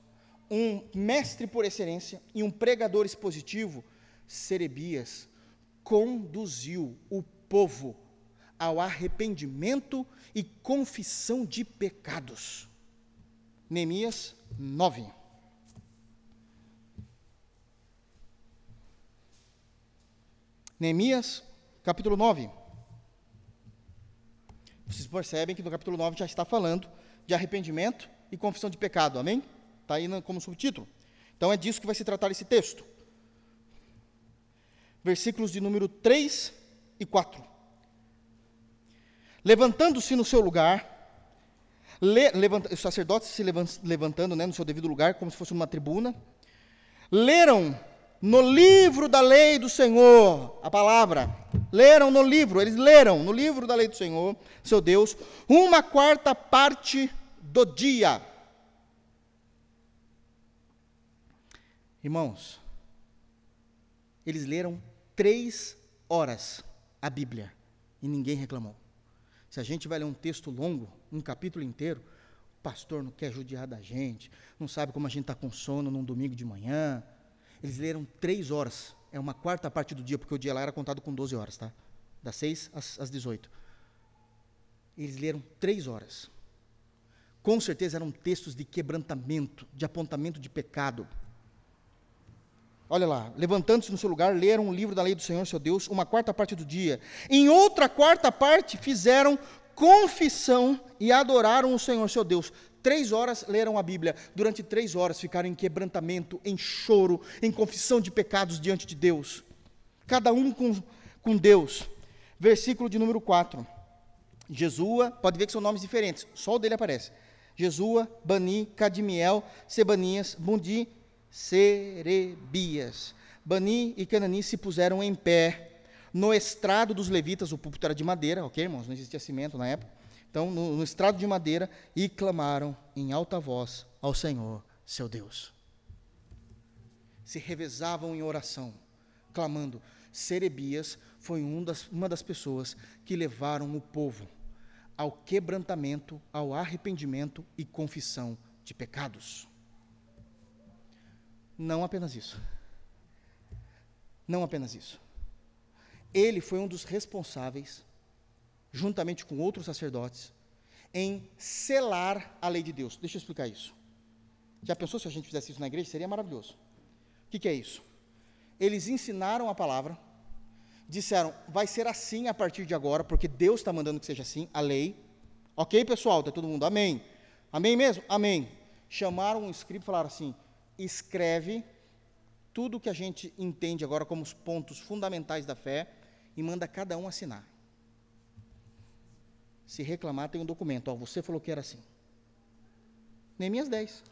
um mestre por excelência e um pregador expositivo, Serebias, conduziu o povo ao arrependimento e confissão de pecados. Neemias 9. Neemias, capítulo 9. Vocês percebem que no capítulo 9 já está falando de arrependimento e confissão de pecado, amém? Está aí como subtítulo. Então é disso que vai se tratar esse texto. Versículos de número 3 e 4. Levantando-se no seu lugar, le, levanta, os sacerdotes se levantando né, no seu devido lugar, como se fosse uma tribuna, leram no livro da lei do Senhor, a palavra, leram no livro, eles leram no livro da lei do Senhor, seu Deus, uma quarta parte do dia. Irmãos, eles leram três horas a Bíblia e ninguém reclamou. Se a gente vai ler um texto longo, um capítulo inteiro, o pastor não quer judiar da gente, não sabe como a gente está com sono num domingo de manhã, eles leram três horas. É uma quarta parte do dia, porque o dia lá era contado com 12 horas, tá? Das 6 às, às 18. Eles leram três horas. Com certeza eram textos de quebrantamento, de apontamento de pecado. Olha lá, levantando-se no seu lugar, leram o livro da lei do Senhor, seu Deus, uma quarta parte do dia. Em outra quarta parte, fizeram confissão e adoraram o Senhor, seu Deus. Três horas leram a Bíblia, durante três horas ficaram em quebrantamento, em choro, em confissão de pecados diante de Deus. Cada um com, com Deus. Versículo de número 4. Jesua, pode ver que são nomes diferentes, só o dele aparece. Jesua, Bani, Cadmiel, Sebanias, Bundi, Serebias. Bani e Canani se puseram em pé. No estrado dos levitas, o púlpito era de madeira, ok, irmãos? Não existia cimento na época então, no, no estrado de madeira, e clamaram em alta voz ao Senhor, seu Deus. Se revezavam em oração, clamando. Serebias foi um das, uma das pessoas que levaram o povo ao quebrantamento, ao arrependimento e confissão de pecados. Não apenas isso. Não apenas isso. Ele foi um dos responsáveis juntamente com outros sacerdotes, em selar a lei de Deus. Deixa eu explicar isso. Já pensou se a gente fizesse isso na igreja? Seria maravilhoso. O que, que é isso? Eles ensinaram a palavra, disseram, vai ser assim a partir de agora, porque Deus está mandando que seja assim, a lei. Ok, pessoal? Está todo mundo? Amém. Amém mesmo? Amém. Chamaram um escriba e falaram assim: escreve tudo o que a gente entende agora como os pontos fundamentais da fé e manda cada um assinar. Se reclamar, tem um documento. Ó, você falou que era assim. Neemias 10.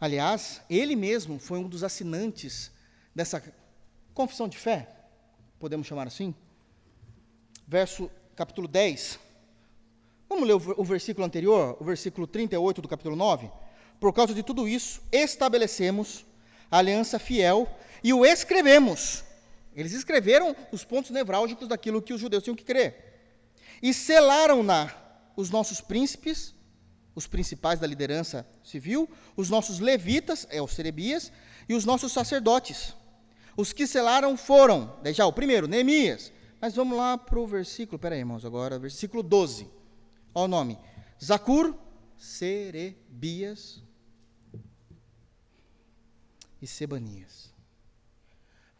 Aliás, ele mesmo foi um dos assinantes dessa confissão de fé, podemos chamar assim. Verso, capítulo 10. Vamos ler o, versículo anterior, o versículo 38 do capítulo 9? Por causa de tudo isso, estabelecemos a aliança fiel e o escrevemos eles escreveram os pontos nevrálgicos daquilo que os judeus tinham que crer. E selaram-na os nossos príncipes, os principais da liderança civil, os nossos levitas, é os serebias, e os nossos sacerdotes. Os que selaram foram, já o primeiro, Neemias. Mas vamos lá para o versículo, peraí, irmãos, agora, versículo 12. Olha o nome. Zacur, Serebias e Sebanias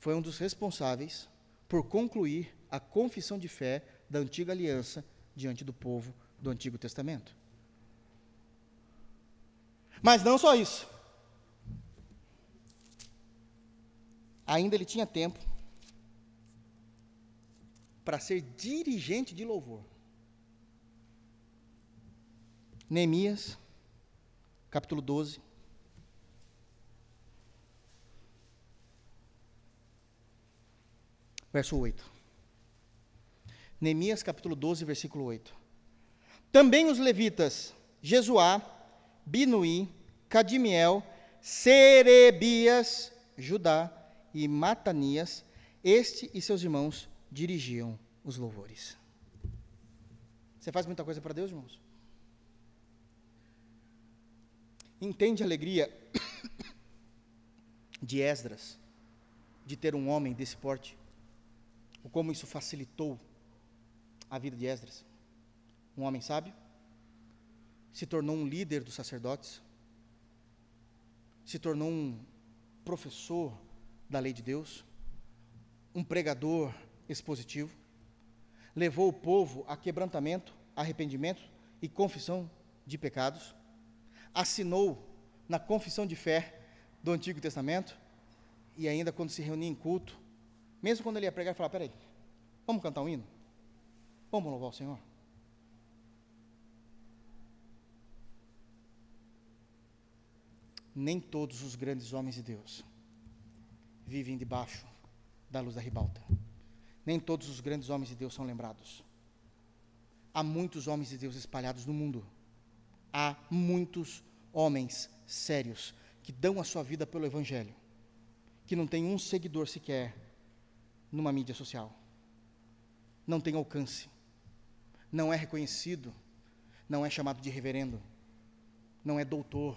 foi um dos responsáveis por concluir a confissão de fé da antiga aliança diante do povo do Antigo Testamento. Mas não só isso. Ainda ele tinha tempo para ser dirigente de louvor. Neemias, capítulo 12. Verso 8. Neemias capítulo 12, versículo 8. Também os levitas, Jesuá, Binuí, Cadimiel, Serebias, Judá e Matanias, este e seus irmãos dirigiam os louvores. Você faz muita coisa para Deus, irmãos? Entende a alegria de Esdras de ter um homem desse porte? Ou como isso facilitou a vida de Esdras? Um homem sábio, se tornou um líder dos sacerdotes, se tornou um professor da lei de Deus, um pregador expositivo, levou o povo a quebrantamento, arrependimento e confissão de pecados, assinou na confissão de fé do Antigo Testamento e ainda quando se reunia em culto, mesmo quando ele ia pregar, ele falava: peraí, vamos cantar um hino? Vamos louvar o Senhor? Nem todos os grandes homens de Deus vivem debaixo da luz da ribalta. Nem todos os grandes homens de Deus são lembrados. Há muitos homens de Deus espalhados no mundo. Há muitos homens sérios que dão a sua vida pelo Evangelho, que não tem um seguidor sequer numa mídia social, não tem alcance, não é reconhecido, não é chamado de reverendo, não é doutor,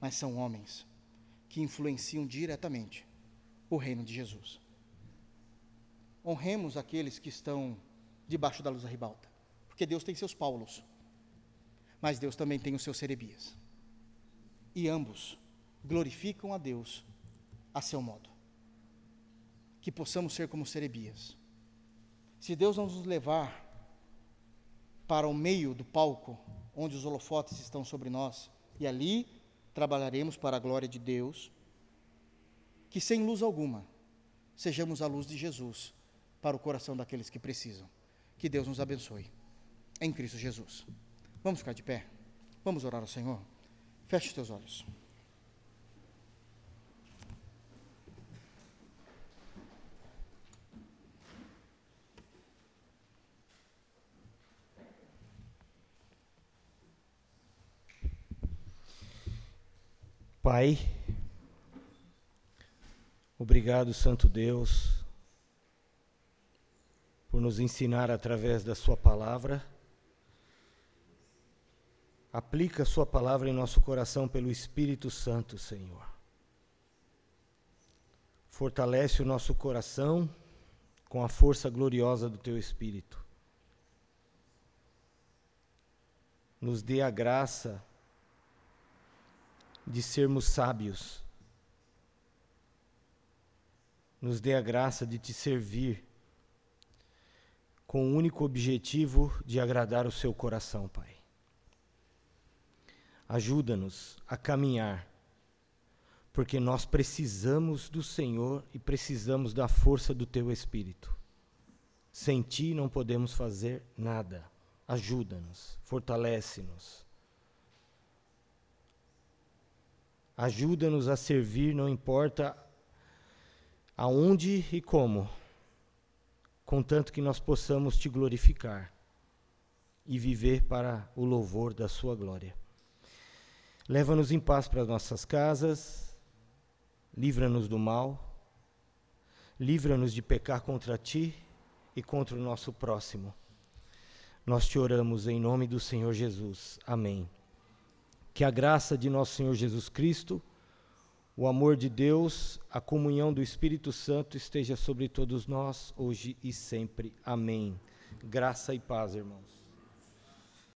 mas são homens que influenciam diretamente o reino de Jesus. Honremos aqueles que estão debaixo da luz da ribalta, porque Deus tem seus Paulos, mas Deus também tem os seus Serebias. E ambos glorificam a Deus a seu modo. Que possamos ser como Serebias. Se Deus não nos levar para o meio do palco, onde os holofotes estão sobre nós, e ali trabalharemos para a glória de Deus, que sem luz alguma sejamos a luz de Jesus para o coração daqueles que precisam. Que Deus nos abençoe. Em Cristo Jesus. Vamos ficar de pé. Vamos orar ao Senhor. Feche os teus olhos. Pai, obrigado, Santo Deus, por nos ensinar através da Sua palavra. Aplica a Sua palavra em nosso coração pelo Espírito Santo, Senhor. Fortalece o nosso coração com a força gloriosa do Teu Espírito. Nos dê a graça de sermos sábios. Nos dê a graça de te servir com o único objetivo de agradar o seu coração, Pai. Ajuda-nos a caminhar, porque nós precisamos do Senhor e precisamos da força do teu Espírito. Sem ti não podemos fazer nada. Ajuda-nos, fortalece-nos. Ajuda-nos a servir, não importa aonde e como, contanto que nós possamos te glorificar e viver para o louvor da Sua glória. Leva-nos em paz para nossas casas, livra-nos do mal, livra-nos de pecar contra Ti e contra o nosso próximo. Nós te oramos em nome do Senhor Jesus. Amém. Que a graça de nosso Senhor Jesus Cristo, o amor de Deus, a comunhão do Espírito Santo esteja sobre todos nós, hoje e sempre. Amém. Graça e paz, irmãos.